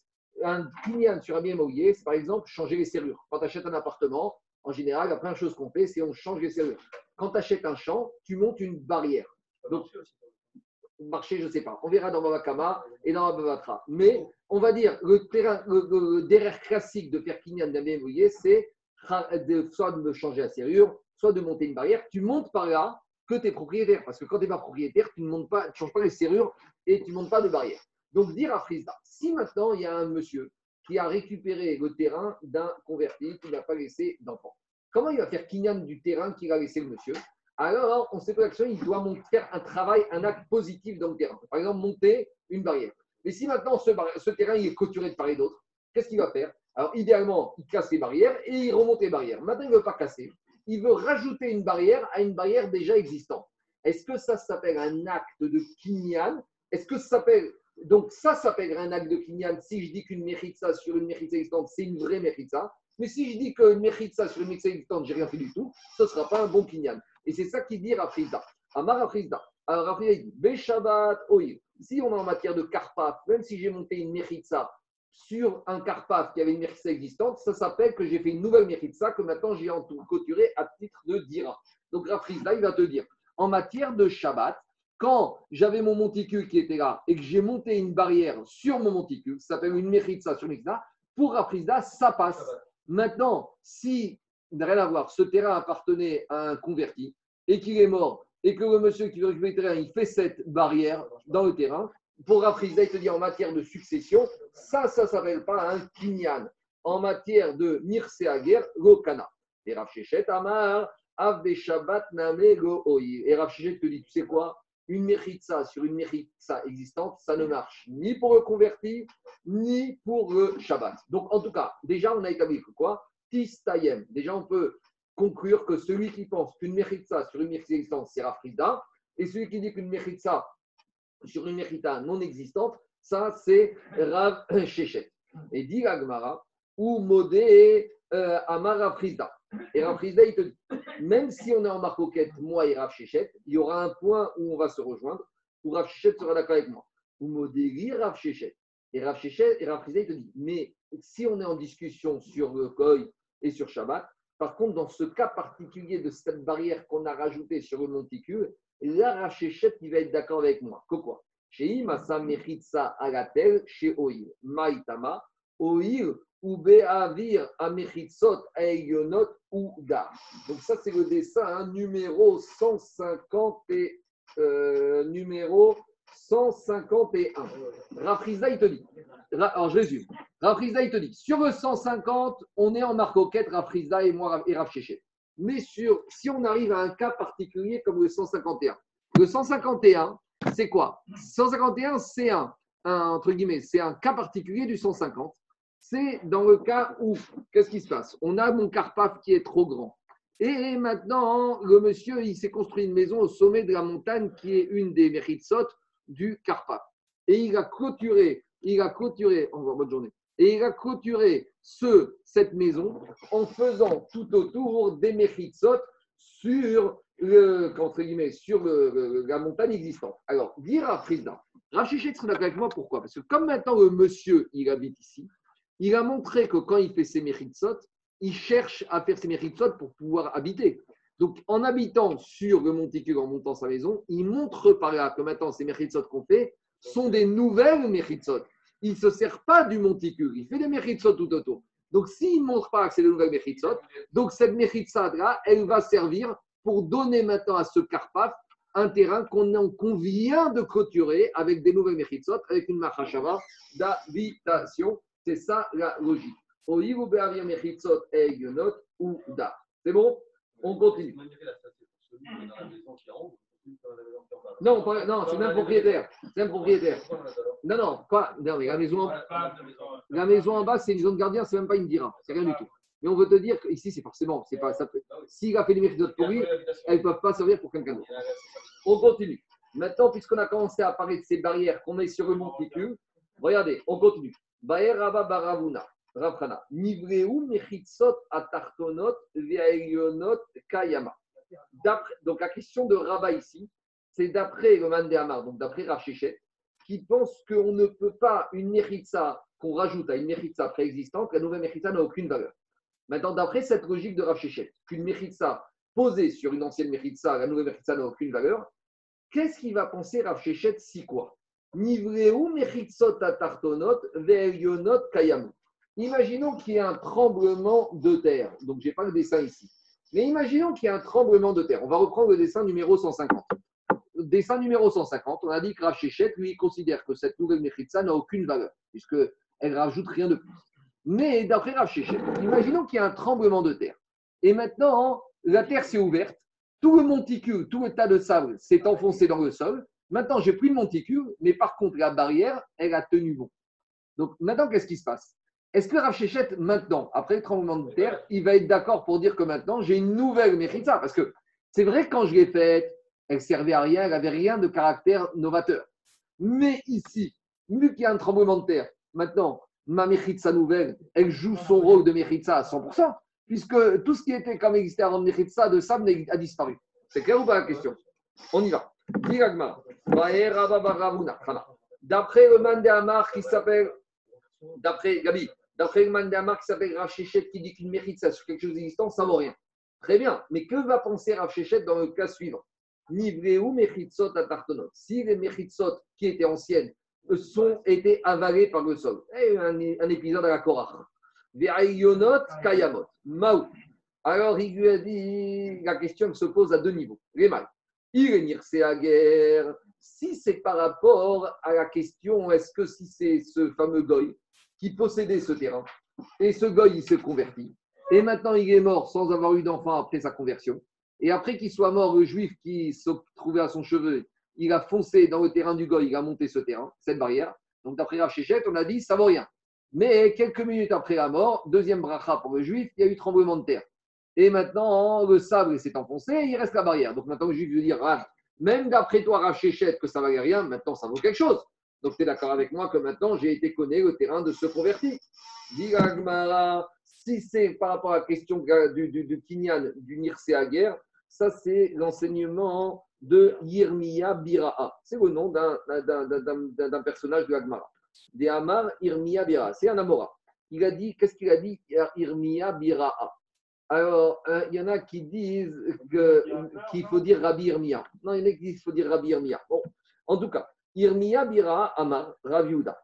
Un kinyan sur un bien immobilier, c'est par exemple changer les serrures. Quand tu achètes un appartement, en général, la première chose qu'on fait, c'est on change les serrures. Quand tu achètes un champ, tu montes une barrière. Donc, marché, je ne sais pas. On verra dans Babakama et dans Babatra. Mais on va dire, le terrain, le, derrière classique de faire kinyan c'est soit de changer la serrure, soit de monter une barrière. Tu montes par là que tu es propriétaire. Parce que quand tu n'es pas propriétaire, tu ne montes pas, tu changes pas les serrures et tu ne montes pas de barrière. Donc, dire à Frisda, si maintenant il y a un monsieur qui a récupéré le terrain d'un converti qui n'a pas laissé d'enfant, comment il va faire kinyan du terrain qu'il a laissé le monsieur? Alors, on sait que l'action, il doit faire un travail, un acte positif dans le terrain. Par exemple, monter une barrière. Mais si maintenant ce, terrain est clôturé de part et d'autre, qu'est-ce qu'il va faire? Alors, idéalement, il casse les barrières et il remonte les barrières. Maintenant, il ne veut pas casser. Il veut rajouter une barrière à une barrière déjà existante. Est-ce que ça s'appelle un acte de kinyan? Est-ce que ça s'appelle. Donc, ça s'appelle un acte de kinyan si je dis qu'une méritza sur une méritza existante, c'est une vraie méritza. Mais si je dis qu'une méritza sur une méritza existante, j'ai rien fait du tout, ce ne sera pas un bon kinyan. Et c'est ça qui dit Rafrizda. Amar Rafrizda. Alors Rafrizda dit Beshabbat Oil. Si on est en matière de karpaf, même si j'ai monté une méritza sur un karpaf qui avait une méritza existante, ça s'appelle que j'ai fait une nouvelle méritza que maintenant j'ai en tout clôturé à titre de dira. Donc Rafrizda, il va te dire en matière de Shabbat, quand j'avais mon monticule qui était là et que j'ai monté une barrière sur mon monticule, ça s'appelle une méritza sur méritza, pour Rafrizda, ça passe. Maintenant, si rien à voir, ce terrain appartenait à un converti et qu'il est mort et que le monsieur qui veut récupérer le terrain, il fait cette barrière dans le terrain, pour Rafrizda, il te dit en matière de succession, ça, ça ne s'appelle pas un kinyan. En matière de Mirseager, Lokana. Et Rav Amar, Avde Shabbat Name Go. Et Rav te dit, tu sais quoi? Une méritza sur une méritza existante, ça ne marche ni pour le converti, ni pour le Shabbat. Donc, en tout cas, déjà, on a établi que quoi? Tistayem. Déjà, on peut conclure que celui qui pense qu'une méritza sur une méritza existante, c'est Rafrida, et celui qui dit qu'une méritza sur une méritza non existante, ça, c'est Rav Shechet. Et dit Agmara, ou Modé euh, Amar Rafrizda. Et Rafrizda, il te dit, même si on est en marcoquette, moi et Rav Shechet, il y aura un point où on va se rejoindre, où Rav Shechet sera d'accord avec moi. Ou Modéli Rav Shechet. Et Rav Shechet et Rafrizda, il te dit, mais si on est en discussion sur le Koy et sur Shabbat, par contre, dans ce cas particulier de cette barrière qu'on a rajoutée sur le monticule, là, Rav Shechet, il va être d'accord avec moi. Que quoi? Chez Masa Mechitsa Agatel, chez Oil. Maïtama, Oil, ou Beavir ou Da. Donc, ça, c'est le dessin hein, numéro 150 et euh, numéro 151. Rafrizda, il te dit. Alors, je résume. Rafrizda, il te dit. Sur le 150, on est en marcoquette, Rafrizda et moi et Shechet. Mais sur, si on arrive à un cas particulier comme le 151, le 151, c'est quoi? 151, c'est un, entre guillemets, c'est un cas particulier du 150. C'est dans le cas où, qu'est-ce qui se passe? On a mon Carpath qui est trop grand. Et maintenant, le monsieur, il s'est construit une maison au sommet de la montagne qui est une des Mechitsot du Carpath. Et il a clôturé, il a clôturé, au revoir, bonne journée. Et il a clôturé ce, cette maison en faisant tout autour des Mechitsot sur, le, entre guillemets, sur la montagne existante. Alors, dire à Frisda, d'accord avec moi, pourquoi? Parce que comme maintenant le monsieur, il habite ici, il a montré que quand il fait ses Mechitsot, il cherche à faire ses Mechitsot pour pouvoir habiter. Donc, en habitant sur le monticule, en montant sa maison, il montre par là que maintenant, ces Mechitsot qu'on fait sont des nouvelles Mechitsot. Il ne se sert pas du monticule, il fait des Mechitsot tout autour. Donc, s'il ne montre pas que c'est des nouvelles Mechitsot, donc cette Mechitsat-là, elle va servir pour donner maintenant à ce Karpaf un terrain qu'on qu'on vient de clôturer avec des nouvelles Mechitsot, avec une Machashava d'habitation. C'est ça la logique. Ou Da. C'est bon? On continue. Non, pas- non, c'est même propriétaire. C'est même propriétaire. Non, non, pas. Non, la maison en, la maison en bas, c'est une zone gardien, c'est même pas une dira. C'est rien du tout. Mais on veut te dire qu'ici, c'est forcément, c'est pas ça. peut- S'il a fait des mérites pour lui, elles ne peuvent pas servir pour quelqu'un d'autre. On continue. Maintenant, puisqu'on a commencé à parler de ces barrières qu'on met sur le monticule, regardez, on continue. Rabba Baravuna, Atartonot Kayama. Donc la question de Rabat ici, c'est d'après le Mandé Amar, donc d'après Rachichet, qui pense qu'on ne peut pas une Mechitsa qu'on rajoute à une Mechitsa préexistante, la nouvelle Mechitsa n'a aucune valeur. Maintenant, d'après cette logique de Rachichet, qu'une Mechitsa posée sur une ancienne Mechitsa, la nouvelle Mechitsa n'a aucune valeur, qu'est-ce qu'il va penser Rav Shechet si quoi? Nivreu mechitzot atartonot ve'elionot kayamu. Imaginons qu'il y ait un tremblement de terre. Donc, je n'ai pas le dessin ici. Mais imaginons qu'il y ait un tremblement de terre. On va reprendre le dessin numéro 150. Le dessin numéro 150, on a dit que lui, considère que cette nouvelle mechitza n'a aucune valeur, puisqu'elle rajoute rien de plus. Mais d'après Rav imaginons qu'il y ait un tremblement de terre. Et maintenant, la terre s'est ouverte tout le monticule, tout le tas de sable s'est enfoncé dans le sol. Maintenant, j'ai plus de monticule, mais par contre, la barrière, elle a tenu bon. Donc maintenant, qu'est-ce qui se passe? Est-ce que Rav Shechet, maintenant, après le tremblement de terre, il va être d'accord pour dire que maintenant, j'ai une nouvelle Mechitza Parce que c'est vrai que quand je l'ai faite, elle servait à rien, elle n'avait rien de caractère novateur. Mais ici, vu qu'il y a un tremblement de terre, maintenant, ma Mechitza nouvelle, elle joue son rôle de Mechitza à 100%, puisque tout ce qui était comme existait avant de Mechitza, de sable, a disparu. C'est clair ou pas la question? On y va. D'après le man de Amar qui s'appelle, d'après Gabi, d'après le qui s'appelle Rav Shechet qui dit qu'il mérite ça sur quelque chose d'existant, ça vaut rien. Très bien, mais que va penser Rav Shechet dans le cas suivant? Nivreu. Si les mechitzot qui étaient anciennes sont été avalées par le sol, Eh, un, épisode à la Korach. Ve'ayonot kayamot. Maou. Alors il lui a dit, la question se pose à deux niveaux. Les mal. Il est à guerre. Si c'est par rapport à la question, est-ce que si c'est ce fameux goy qui possédait ce terrain, et ce goy il s'est converti, et maintenant il est mort sans avoir eu d'enfant après sa conversion, et après qu'il soit mort, le juif qui se trouvait à son cheveu, il a foncé dans le terrain du goy, il a monté ce terrain, cette barrière. Donc d'après Rav Shechet, on a dit ça vaut rien. Mais quelques minutes après la mort, deuxième bracha pour le juif, il y a eu tremblement de terre. Et maintenant, le sable s'est enfoncé, il reste la barrière. Donc maintenant, le juif dire, ah, même d'après toi, Rav Shechet, que ça ne valait rien, maintenant ça vaut quelque chose. Donc tu es d'accord avec moi que maintenant, j'ai été connaître le terrain de se convertir. Dit si c'est par rapport à la question du, du, Kinyan, du Nirsé à guerre, ça c'est l'enseignement de Yirmiya Bira'a. C'est le nom d'un- personnage de la Gemara. Des Amar Yirmiya Bira'a. C'est un Amora. Il a dit, qu'est-ce qu'il a dit Yirmiya Bira'a? Alors, euh, il y en a qui disent qu'il faut dire Rabbi Yirmiya. Non, il y en a qui disent qu'il faut dire Rabbi Yirmiya. Bon, en tout cas, Irmia Bira Amar, Yehuda.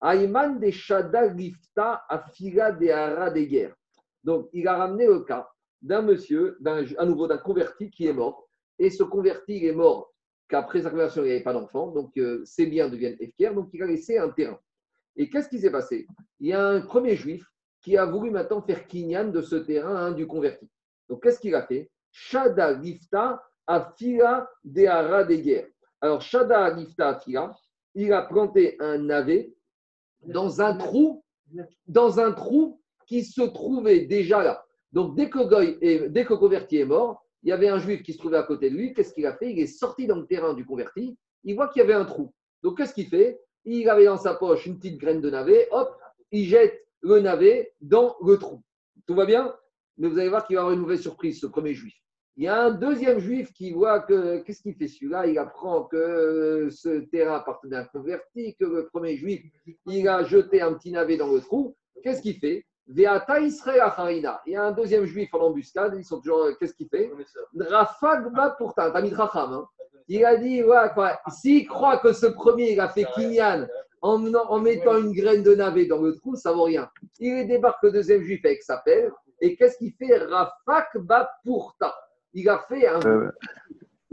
Aïman de Shada Lifta Afila de Hara de guerre. Donc, il a ramené le cas d'un monsieur, à nouveau d'un converti qui est mort. Et ce converti, est mort qu'après sa conversion, il n'y avait pas d'enfant. Donc, euh, ses biens deviennent efficaires. Donc, il a laissé un terrain. Et qu'est-ce qui s'est passé? Il y a un premier juif qui a voulu maintenant faire kinyan de ce terrain hein, du converti. Donc, qu'est-ce qu'il a fait? Shada Lifta Afila de Hara de guerre. Alors, Shada Lifta Afila, il a planté un navet dans un trou, dans un trou qui se trouvait déjà là. Donc, dès que, Goy dès que converti est mort, il y avait un juif qui se trouvait à côté de lui. Qu'est-ce qu'il a fait? Il est sorti dans le terrain du converti. Il voit qu'il y avait un trou. Donc, qu'est-ce qu'il fait? Il avait dans sa poche une petite graine de navet. Hop, il jette le navet dans le trou. Tout va bien? Mais vous allez voir qu'il va y avoir une mauvaise surprise, ce premier juif. Il y a un deuxième juif qui voit que, qu'est-ce qu'il fait celui-là? Il apprend que ce terrain appartenait à un converti, que le premier juif, il a jeté un petit navet dans le trou. Qu'est-ce qu'il fait? Veata Israël Acharina. Il y a un deuxième juif en embuscade, ils sont toujours, qu'est-ce qu'il fait? Rafagba pourtant, t'as mis Racham, hein. Il a dit, ouais, quoi, s'il croit que ce premier, il a fait Kinyan en, menant- en mettant une graine de navet dans le trou, ça vaut rien. Il débarque le deuxième juif avec sa pelle, et qu'est-ce qu'il fait? Rafakba pourta. Il a fait un. Euh,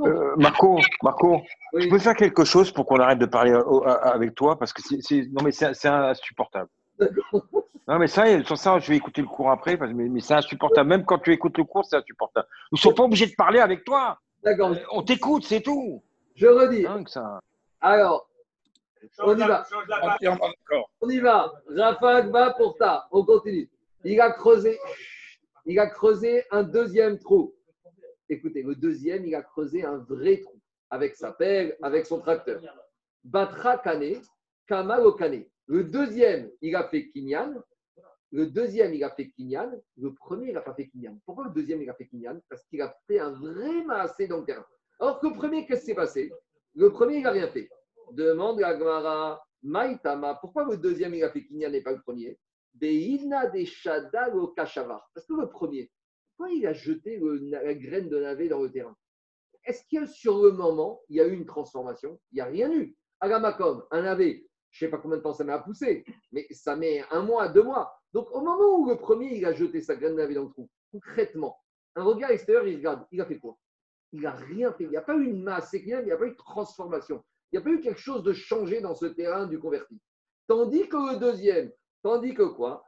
Euh, Marco, Marco, Oui. tu peux faire quelque chose pour qu'on arrête de parler au- à- avec toi parce que c'est, c'est- non mais c'est, c'est insupportable. Non mais ça, sur ça, je vais écouter le cours après, parce que- mais, mais c'est insupportable. Même quand tu écoutes le cours, c'est insupportable. Nous ne sommes pas obligés de parler avec toi. D'accord, Euh, On t'écoute, c'est tout. je redis. Ça. Alors, on y va. On y va. Rafa Agba pour ta. On continue. Il a creusé. Il a creusé un deuxième trou. Écoutez, le deuxième, il a creusé un vrai trou avec sa pelle, avec son tracteur. Batra Kane, Kamal Kane. Le deuxième, il a fait Kinyan. Le deuxième, il a fait Kinyan. Le premier, il n'a pas fait Kinyan. Pourquoi le deuxième, il a fait Kinyan Parce qu'il a fait un vrai massé dans le terrain. Alors que le premier, qu'est-ce qui s'est passé? Le premier, il n'a rien fait. Demande à Gemara, Maïtama, pourquoi le deuxième, il a fait et pas le premier? Des Shadal au. Parce que le premier, pourquoi il a jeté la graine de navet dans le terrain? Est-ce que sur le moment, il y a eu une transformation? Il n'y a rien eu. Macom, un navet, je ne sais pas combien de temps ça met à pousser, mais ça met un mois, deux mois. Donc au moment où le premier, il a jeté sa graine de navet dans le trou, concrètement, un regard extérieur, il regarde, il a fait quoi? Il n'a rien fait. Il n'y a pas eu une masse, il n'y a pas eu de transformation. Il n'y a pas eu quelque chose de changé dans ce terrain du converti. Tandis que le deuxième, tandis que quoi?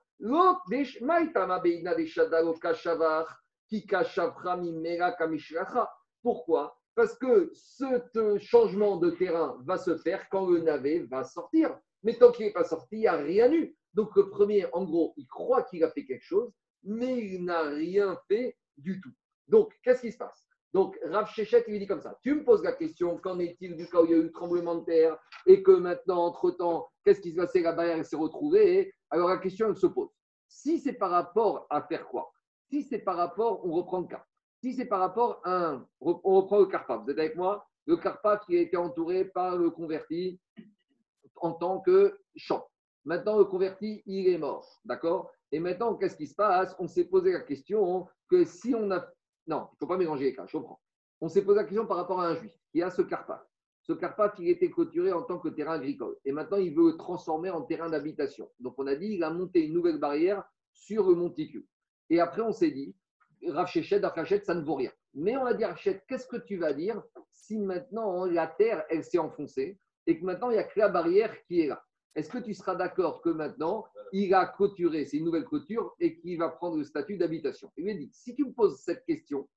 Pourquoi? Parce que ce changement de terrain va se faire quand le navet va sortir. Mais tant qu'il n'est pas sorti, il n'y a rien eu. Donc le premier, en gros, il croit qu'il a fait quelque chose, mais il n'a rien fait du tout. Donc, qu'est-ce qui se passe? Donc, Rav Shechet, il lui dit comme ça. Tu me poses la question, qu'en est-il du cas où il y a eu tremblement de terre et que maintenant, entre-temps, qu'est-ce qui s'est passé La barrière s'est retrouvée. Alors, la question, elle se pose. Si c'est par rapport à faire quoi? Si c'est par rapport, on reprend le cas. Si c'est par rapport à un, on reprend le Carpath. Vous êtes avec moi? Le Carpath qui a été entouré par le converti en tant que champ. Maintenant, le converti, il est mort. D'accord? Et maintenant, qu'est-ce qui se passe? On s'est posé la question que si on a. Non, il ne faut pas mélanger les cas, je comprends. On s'est posé la question par rapport à un juif qui a ce Carpath. Ce Carpath, il était clôturé en tant que terrain agricole. Et maintenant, il veut le transformer en terrain d'habitation. Donc, on a dit il a monté une nouvelle barrière sur le monticule. Et après, on s'est dit Rav Shechet, ça ne vaut rien. Mais on a dit Shechet, qu'est-ce que tu vas dire si maintenant la terre, elle s'est enfoncée et que maintenant, il n'y a que la barrière qui est là? Est-ce que tu seras d'accord que maintenant, il a clôturé, c'est une nouvelle et qu'il va prendre le statut d'habitation? Il lui dit si tu me poses cette question,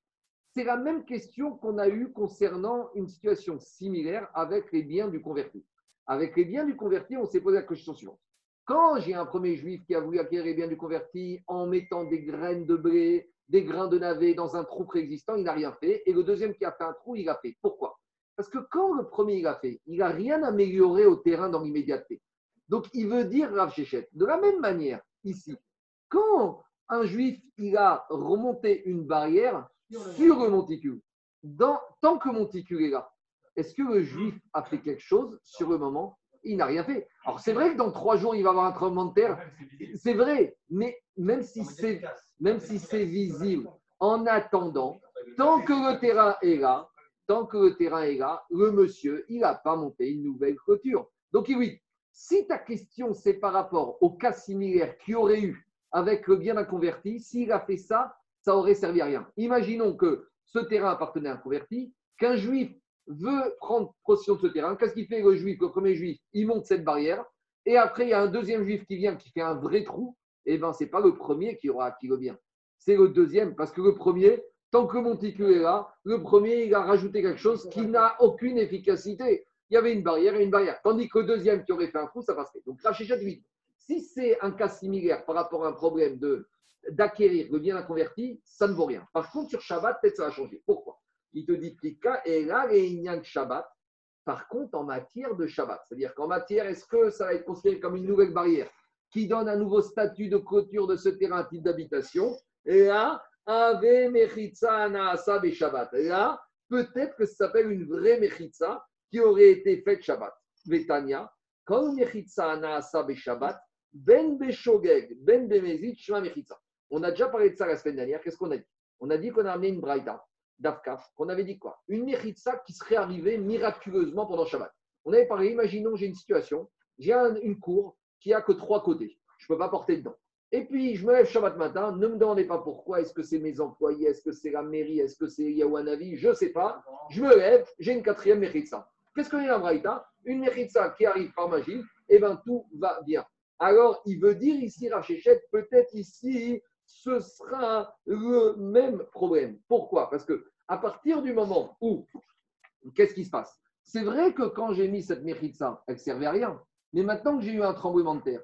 c'est la même question qu'on a eue concernant une situation similaire avec les biens du converti. Avec les biens du converti, on s'est posé la question suivante. Quand j'ai un premier juif qui a voulu acquérir les biens du converti en mettant des graines de blé, des grains de navet dans un trou préexistant, il n'a rien fait. Et le deuxième qui a fait un trou, il a fait. Pourquoi? Parce que quand le premier il a fait, il n'a rien amélioré au terrain dans l'immédiateté. Donc il veut dire, Rav Shechet, de la même manière, ici, quand un juif il a remonté une barrière sur le monticule, dans, tant que le monticule est là, est-ce que le juif a fait quelque chose sur le moment? Il n'a rien fait. Alors c'est vrai que dans trois jours, il va avoir un tremblement de terre. C'est vrai, mais même si c'est même si c'est visible, en attendant, tant que le terrain est là, tant que le terrain est là, le monsieur, il n'a pas monté une nouvelle clôture. Donc, oui, si ta question, c'est par rapport au cas similaire qu'il aurait eu avec le bien d'un converti, s'il a fait ça, ça aurait servi à rien. Imaginons que ce terrain appartenait à un converti, qu'un juif veut prendre possession de ce terrain. Qu'est-ce qu'il fait le juif, le premier juif? Il monte cette barrière. Et après, il y a un deuxième juif qui vient, qui fait un vrai trou. Eh bien, ce n'est pas le premier qui aura acquis le bien. C'est le deuxième, parce que le premier, tant que monticule est là, le premier, il a rajouté quelque chose qui n'a aucune efficacité. Il y avait une barrière et une barrière. Tandis que le deuxième qui aurait fait un trou, ça passerait. Donc, Rachéchet, lui, si c'est un cas similaire par rapport à un problème de d'acquérir le bien converti, ça ne vaut rien. Par contre, sur Shabbat, peut-être ça va changer. Pourquoi? Il te dit Pika et là, les Shabbat. Par contre, en matière de Shabbat, c'est-à-dire qu'en matière, est-ce que ça va être considéré comme une nouvelle barrière qui donne un nouveau statut de clôture de ce terrain type d'habitation? Et là, Ave Mechitza Naasa Shabbat. Là, peut-être que ça s'appelle une vraie Mechitza qui aurait été faite Shabbat. Vetania, quand Mechitza Naasa Shabbat, Ben Beshogeg, Ben Bemezit, Shema Mechitza. On a déjà parlé de ça la semaine dernière. Qu'est-ce qu'on a dit? On a dit qu'on a amené une braïta d'Afkaf. On avait dit quoi? Une Mechitza qui serait arrivée miraculeusement pendant Shabbat. On avait parlé, imaginons, j'ai une situation, j'ai une cour qui a que trois côtés. Je ne peux pas porter dedans. Et puis, je me lève Shabbat matin, ne me demandez pas pourquoi, est-ce que c'est mes employés, est-ce que c'est la mairie, est-ce que c'est Yahwanavi, je ne sais pas. Je me lève, j'ai une quatrième Mechitza. Qu'est-ce que y a Braïta? Une Mechitza qui arrive par magie, et eh bien tout va bien. Alors, il veut dire ici, Rachéchet, peut-être ici, ce sera le même problème. Pourquoi? Parce que à partir du moment où, qu'est-ce qui se passe? C'est vrai que quand j'ai mis cette Mechitza, elle ne servait à rien. Mais maintenant que j'ai eu un tremblement de terre,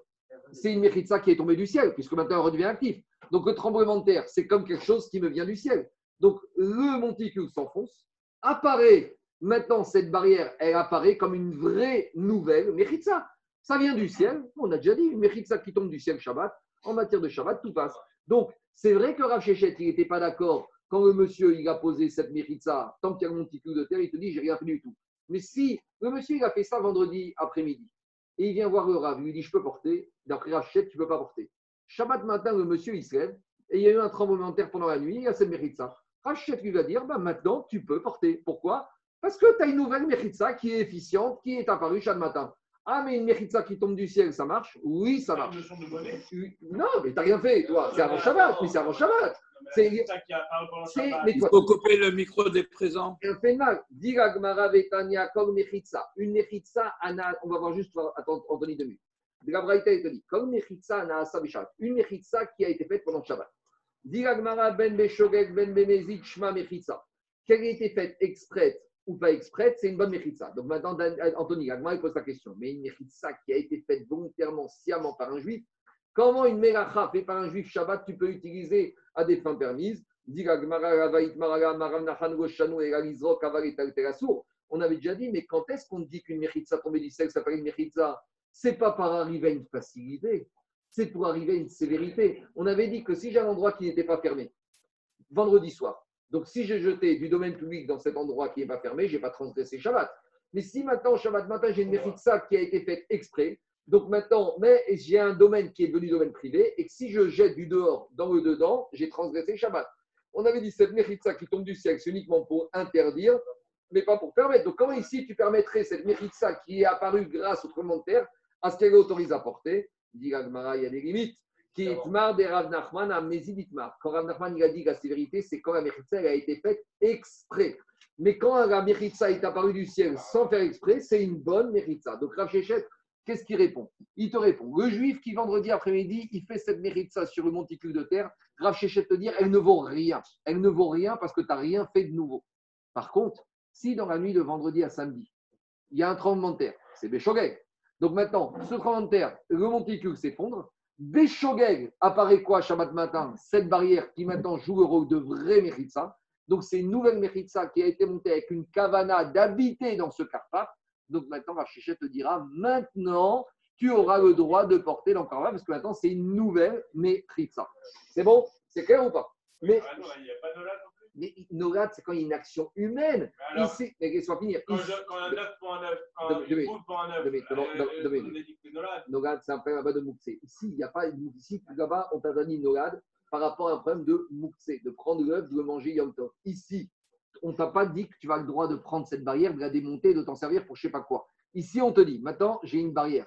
c'est une Mechitza qui est tombée du ciel, puisque maintenant elle redevient active. Donc le tremblement de terre, c'est comme quelque chose qui me vient du ciel. Donc le monticule s'enfonce, apparaît maintenant cette barrière, elle apparaît comme une vraie nouvelle Mechitza. Ça vient du ciel, on a déjà dit, une qui tombe du ciel Shabbat. En matière de Shabbat, tout passe. Donc c'est vrai que Rav Shechet, il n'était pas d'accord quand le monsieur il a posé cette Mechitza, tant qu'il y a un monticule de terre, il te dit, j'ai rien fait du tout. Mais si le monsieur il a fait ça vendredi après-midi, et il vient voir le Rav, il lui dit, je peux porter, D'après Rachel, tu ne peux pas porter. Shabbat matin, le monsieur, il se lève et il y a eu un tremblement de terre pendant la nuit, il a cette méritza. Rachel lui va dire bah, maintenant, tu peux porter. Pourquoi? Parce que tu as une nouvelle méritza qui est efficiente, qui est apparue chaque matin. Ah, mais une méritza qui tombe du ciel, ça marche? Oui, ça marche. Non, mais tu n'as rien fait, toi. C'est avant Shabbat. Oui, c'est avant Shabbat. C'est Il faut couper le micro des présents. Un fait mal. comme Une mechitza, on va voir juste, attends, Anthony, deux minutes. De la Braïta, il te dit, comme Mechitza Naasa Bishat, une Mechitza qui a été faite pendant le Shabbat. Diragmara ben Beshogek ben Bemezit Shma Mechitza. Qu'elle a été faite exprès ou pas exprès, c'est une bonne Mechitza. Donc maintenant, Anthony Gagma, il pose la question. Mais une Mechitza qui a été faite volontairement, sciemment par un juif, comment une Melacha faite par un juif Shabbat, tu peux utiliser à des fins permises? On avait déjà dit, mais quand est-ce qu'on dit qu'une Mechitza tombée du ciel s'appelle une Mechitza c'est pas par arriver à une facilité, c'est pour arriver à une sévérité. On avait dit que si j'ai un endroit qui n'était pas fermé, vendredi soir, donc si j'ai jeté du domaine public dans cet endroit qui n'est pas fermé, je n'ai pas transgressé Shabbat. Mais si maintenant, Shabbat matin, j'ai une ça qui a été faite exprès, donc maintenant, mais j'ai un domaine qui est devenu domaine privé, et que si je jette du dehors dans le dedans, j'ai transgressé Shabbat. On avait dit cette méritza qui tombe du ciel, c'est uniquement pour interdire, mais pas pour permettre. Donc comment ici tu permettrais cette méritza qui est apparue grâce au commentaire à ce qu'elle autorise à porter, dit il y a des limites. Qui itmar de Rav Nachman à Meziditmar. Quand Rav Nachman il a dit que la sévérité, c'est quand la Mechitza a été faite exprès. Mais quand la Mechitza est apparue du ciel sans faire exprès, c'est une bonne Mechitza. Donc Rav Shechet, qu'est-ce qu'il répond? Il te répond le juif qui vendredi après-midi, il fait cette Mechitza sur le monticule de terre, Rav Shechet te dit elle ne vaut rien. Elle ne vaut rien parce que tu n'as rien fait de nouveau. Par contre, si dans la nuit de vendredi à samedi, il y a un tremblement de terre, c'est Béchogeg. Donc maintenant, ce tremblement de terre, le monticule s'effondre. Béchogeg apparaît quoi Shabbat matin Cette barrière qui maintenant joue le rôle de vrai Mechitza. Donc c'est une nouvelle Mechitza qui a été montée avec une kavana d'habiter dans ce carpa. Donc maintenant, Rachichet te dira maintenant, tu auras le droit de porter l'encarva parce que maintenant c'est une nouvelle Mechitza. C'est bon? C'est clair ou pas? Ah il n'y a pas de là mais Nogad, c'est quand il y a une action humaine. Alors, Ici, laisse-moi finir. Quand, Ici, je, quand un œuf pour un œuf, quand deux une poule pour un œuf. Nogad, c'est un problème là-bas de Moukse. Ici, il n'y a pas de Ici, là-bas, on t'a donné Nogad par rapport à un problème de Moukse, de prendre l'œuf, de le manger Yom Tov. Ici, on t'a pas dit que tu as le droit de prendre cette barrière, de la démonter, de t'en servir pour je sais pas quoi. Ici, on te dit, maintenant, j'ai une barrière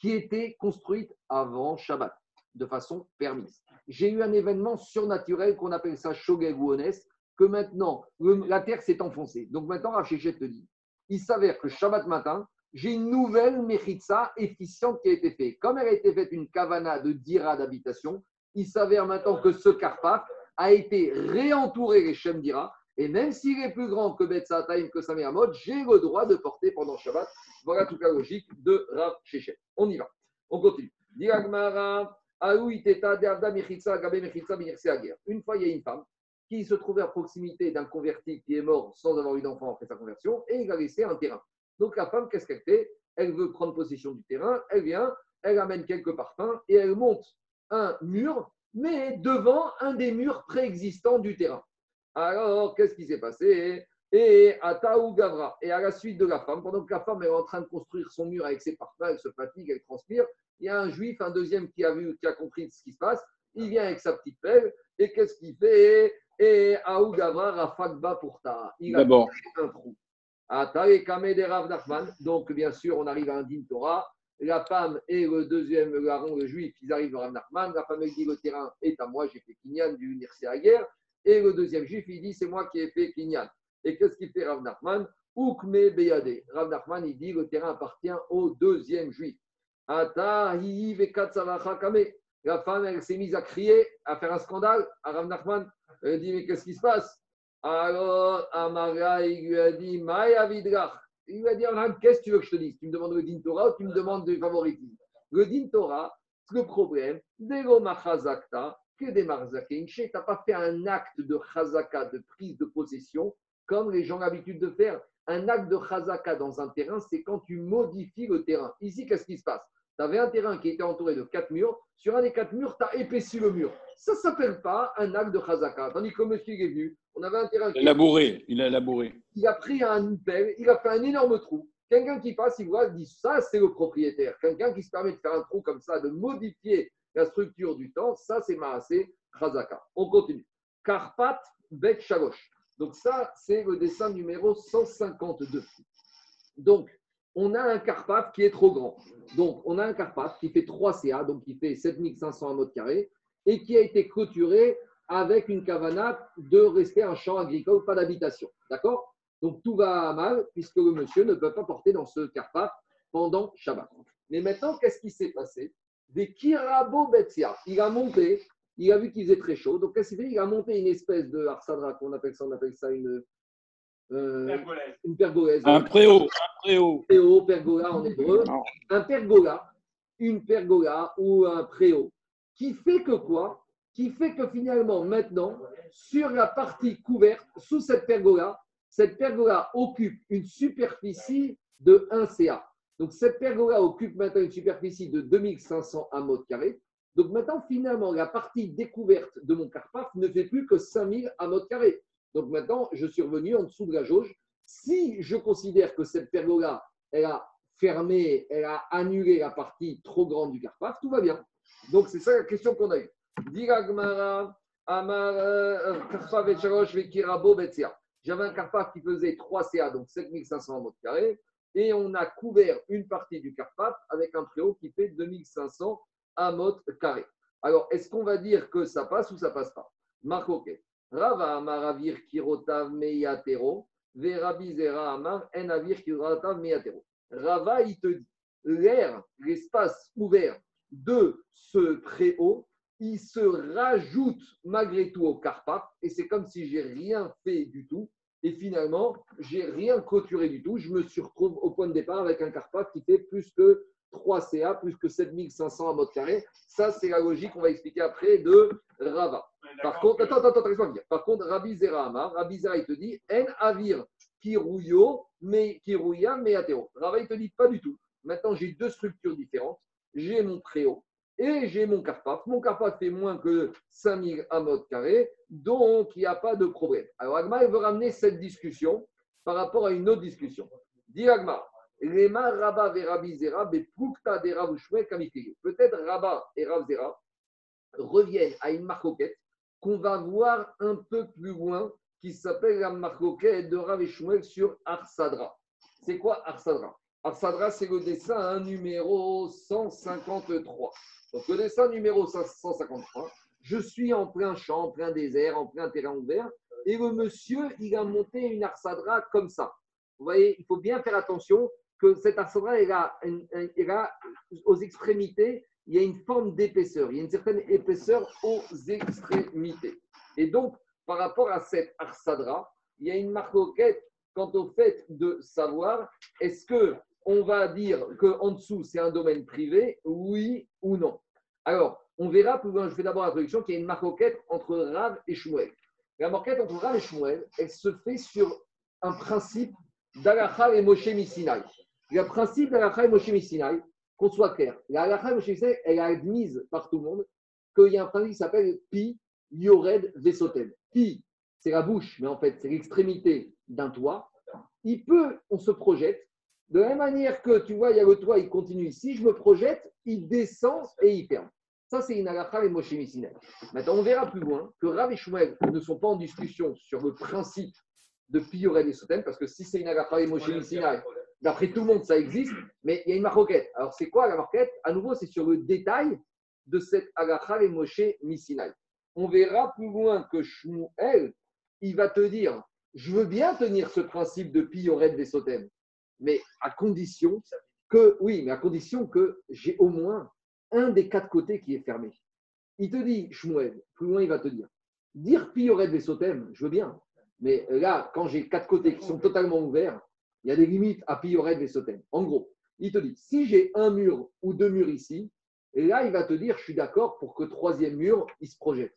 qui était construite avant Shabbat, de façon permise. J'ai eu un événement surnaturel qu'on appelle ça Shogeg ou Ones, que maintenant, la terre s'est enfoncée. Donc maintenant, Rachéchet te dit, il s'avère que Shabbat matin, j'ai une nouvelle Mechitza efficiente qui a été faite. Comme elle a été faite une kavana de dira d'habitation, il s'avère maintenant que ce Karpaf a été réentouré les Shem dira. Et même s'il est plus grand que Betzataim, que Saméamot, j'ai le droit de porter pendant Shabbat. Voilà toute la logique de Rav Shechet. On y va. On continue. Une fois, il y a une femme qui se trouvait à proximité d'un converti qui est mort sans avoir eu d'enfant après sa conversion et il a laissé un terrain. Donc la femme, qu'est-ce qu'elle fait? Elle veut prendre possession du terrain, elle vient, elle amène quelques parfums et elle monte un mur, mais devant un des murs préexistants du terrain. Alors, qu'est-ce qui s'est passé? Et à Taou Gavra, et à la suite de la femme, pendant que la femme est en train de construire son mur avec ses parfums, elle se fatigue, elle transpire, il y a un juif, un deuxième qui a vu, qui a compris ce qui se passe, il vient avec sa petite pelle, et qu'est-ce qu'il fait? Et Aou Gavra, Rafakba pour ta. Il a fait un trou. Nachman. Donc, bien sûr, on arrive à un din Torah. La femme et le deuxième le larron, le juif, ils arrivent à Rav Nachman. La femme, elle dit Le terrain est à moi, j'ai fait Kinyan du Nirse à guerre. Et le deuxième juif, il dit C'est moi qui ai fait Kinyan. Et qu'est-ce qu'il fait Rav Nachman? Ukme Beyade. Rav Nachman, il dit Le terrain appartient au deuxième juif. La femme, elle s'est mise à crier, à faire un scandale à Rav Nachman. Elle dit Mais qu'est-ce qui se passe? Alors, Amara, il lui a dit, Maya Vidrach. Il lui a dit, qu'est-ce que tu veux que je te dise? Tu me demandes le din Torah ou tu me demandes du favoritisme Le din Torah, le problème, Dego Machazakta, que des Marzakin, tu n'as pas fait un acte de Chazaka, de prise de possession, comme les gens ont l'habitude de faire. Un acte de Chazaka dans un terrain, c'est quand tu modifies le terrain. Ici, qu'est-ce qui se passe? Tu avais un terrain qui était entouré de quatre murs. Sur un des quatre murs, tu as épaissi le mur. Ça ne s'appelle pas un acte de Chazaka. Tandis que monsieur est venu, on avait un terrain Il a labouré. Il a labouré. il a pris un pelle, il a fait un énorme trou. Quelqu'un qui passe, il voit, il dit ça, c'est le propriétaire. Quelqu'un qui se permet de faire un trou comme ça, de modifier la structure du temps, ça, c'est Maasé Khazaka. On continue. Karpat Bet Shalosh. Donc, ça, c'est le dessin numéro 152. Donc, on a un Karpat qui est trop grand. Donc, on a un Karpat qui fait 3 CA, donc qui fait 7500 à mètre carré, et qui a été clôturé avec une cavana de rester un champ agricole, pas d'habitation. D'accord? Donc tout va mal puisque le monsieur ne peut pas porter dans ce carpa pendant Shabbat. Mais maintenant, qu'est-ce qui s'est passé? Des Kirabo Betsia. Il a monté, il a vu qu'il faisait très chaud. Donc qu'est-ce qu'il fait? Il a monté une espèce de Arsadra, qu'on appelle ça, on appelle ça une, euh, Pergolèse. une pergolaise. Un préau. Un préau. Préau, pergola en hébreu. Non. Un pergola, une pergola ou un préau, qui fait que quoi? Qui fait que finalement, maintenant, sur la partie couverte, sous cette pergola, cette pergola occupe une superficie de 1 CA. Donc cette pergola occupe maintenant une superficie de 2500 à mètre carré. Donc maintenant, finalement, la partie découverte de mon carpaf ne fait plus que 5000 à mètre carré. Donc maintenant, je suis revenu en dessous de la jauge. Si je considère que cette pergola, elle a fermé, elle a annulé la partie trop grande du carpaf, tout va bien. Donc c'est ça la question qu'on a eue. Euh, Betsia. J'avais un carpaf qui faisait 3 CA, donc 7500 mètres carrés, et on a couvert une partie du carpaf avec un préau qui fait 2500 à mètre carré. Alors, est-ce qu'on va dire que ça passe ou ça passe pas? Marc, ok. Rava Amar Avir Kirotav Meyatero, Verabi Zera Amar En Avir Kirotav Meyatero. Rava, il te dit, l'air, l'espace ouvert de ce préau, il se rajoute malgré tout au carpaf, et c'est comme si j'ai rien fait du tout, et finalement, j'ai rien clôturé du tout. Je me suis retrouvé au point de départ avec un carpaf qui fait plus que 3 CA, plus que 7500 à mètre carré. Ça, c'est la logique qu'on va expliquer après de Rava. Par contre, attends, attends, attends, finir. Par contre, Rabbi Zera Amar, Rabbi Zera, il te dit, En avir kirouyo, mais kirouya, mais athéo. Rava, il te dit pas du tout. Maintenant, j'ai deux structures différentes. J'ai mon préau et j'ai mon carpaf. Mon carpaf fait moins que 5000 à mètre carré, donc il n'y a pas de problème. Alors, Agma, il veut ramener cette discussion par rapport à une autre discussion. Dis Agma, Rabba et Rabbi Zera, Beplukta de Rav Ushmuel Kamikriyo. Peut-être Rabba et Rav Zera reviennent à une marcoquette qu'on va voir un peu plus loin qui s'appelle la marcoquette de Rav sur Arsadra. C'est quoi Arsadra Arsadra, c'est le dessin numéro 153. Donc le dessin numéro 153, je suis en plein champ, en plein désert, en plein terrain ouvert, et le monsieur, il a monté une Arsadra comme ça. Vous voyez, il faut bien faire attention que cette Arsadra, elle a, elle a aux extrémités, il y a une forme d'épaisseur, il y a une certaine épaisseur aux extrémités. Et donc, par rapport à cette Arsadra, il y a une marcoquette quant au fait de savoir est-ce que on va dire qu'en dessous, c'est un domaine privé, oui ou non. Alors, on verra, je fais d'abord la traduction, qu'il y a une marcoquette entre Rav et Shmuel. La marquette entre Rav et Shmuel, elle se fait sur un principe d'Alacha et Moshe Missinai. Le principe d'Alacha et Moshe Missinai, qu'on soit clair, l'Alacha et Moshe Missinai, elle est admise par tout le monde qu'il y a un principe qui s'appelle Pi Yored Vesotem. Pi, c'est la bouche, mais en fait, c'est l'extrémité d'un toit. Il peut, on se projette, de la même manière que tu vois, il y a le toit, il continue ici, je me projette, il descend et il ferme. Ça, c'est une halakha et Moshe Maintenant, on verra plus loin que Rav et Shmuel ne sont pas en discussion sur le principe de Pioret et Sotem, parce que si c'est une halakha et Moshe d'après tout le monde, ça existe, mais il y a une marquette. Alors, c'est quoi la marquette? À nouveau, c'est sur le détail de cette halakha et Moshe Missinai. On verra plus loin que Shmuel, il va te dire je veux bien tenir ce principe de Pioret et Sotem mais à condition que, oui, mais à condition que j'ai au moins un des quatre côtés qui est fermé. Il te dit, Shmuel, plus loin il va te dire, dire pioret des sotem, je veux bien, mais là, quand j'ai quatre côtés qui sont totalement ouverts, il y a des limites à pioret des sotem. En gros, il te dit, si j'ai un mur ou deux murs ici, et là, il va te dire, je suis d'accord pour que troisième mur, il se projette.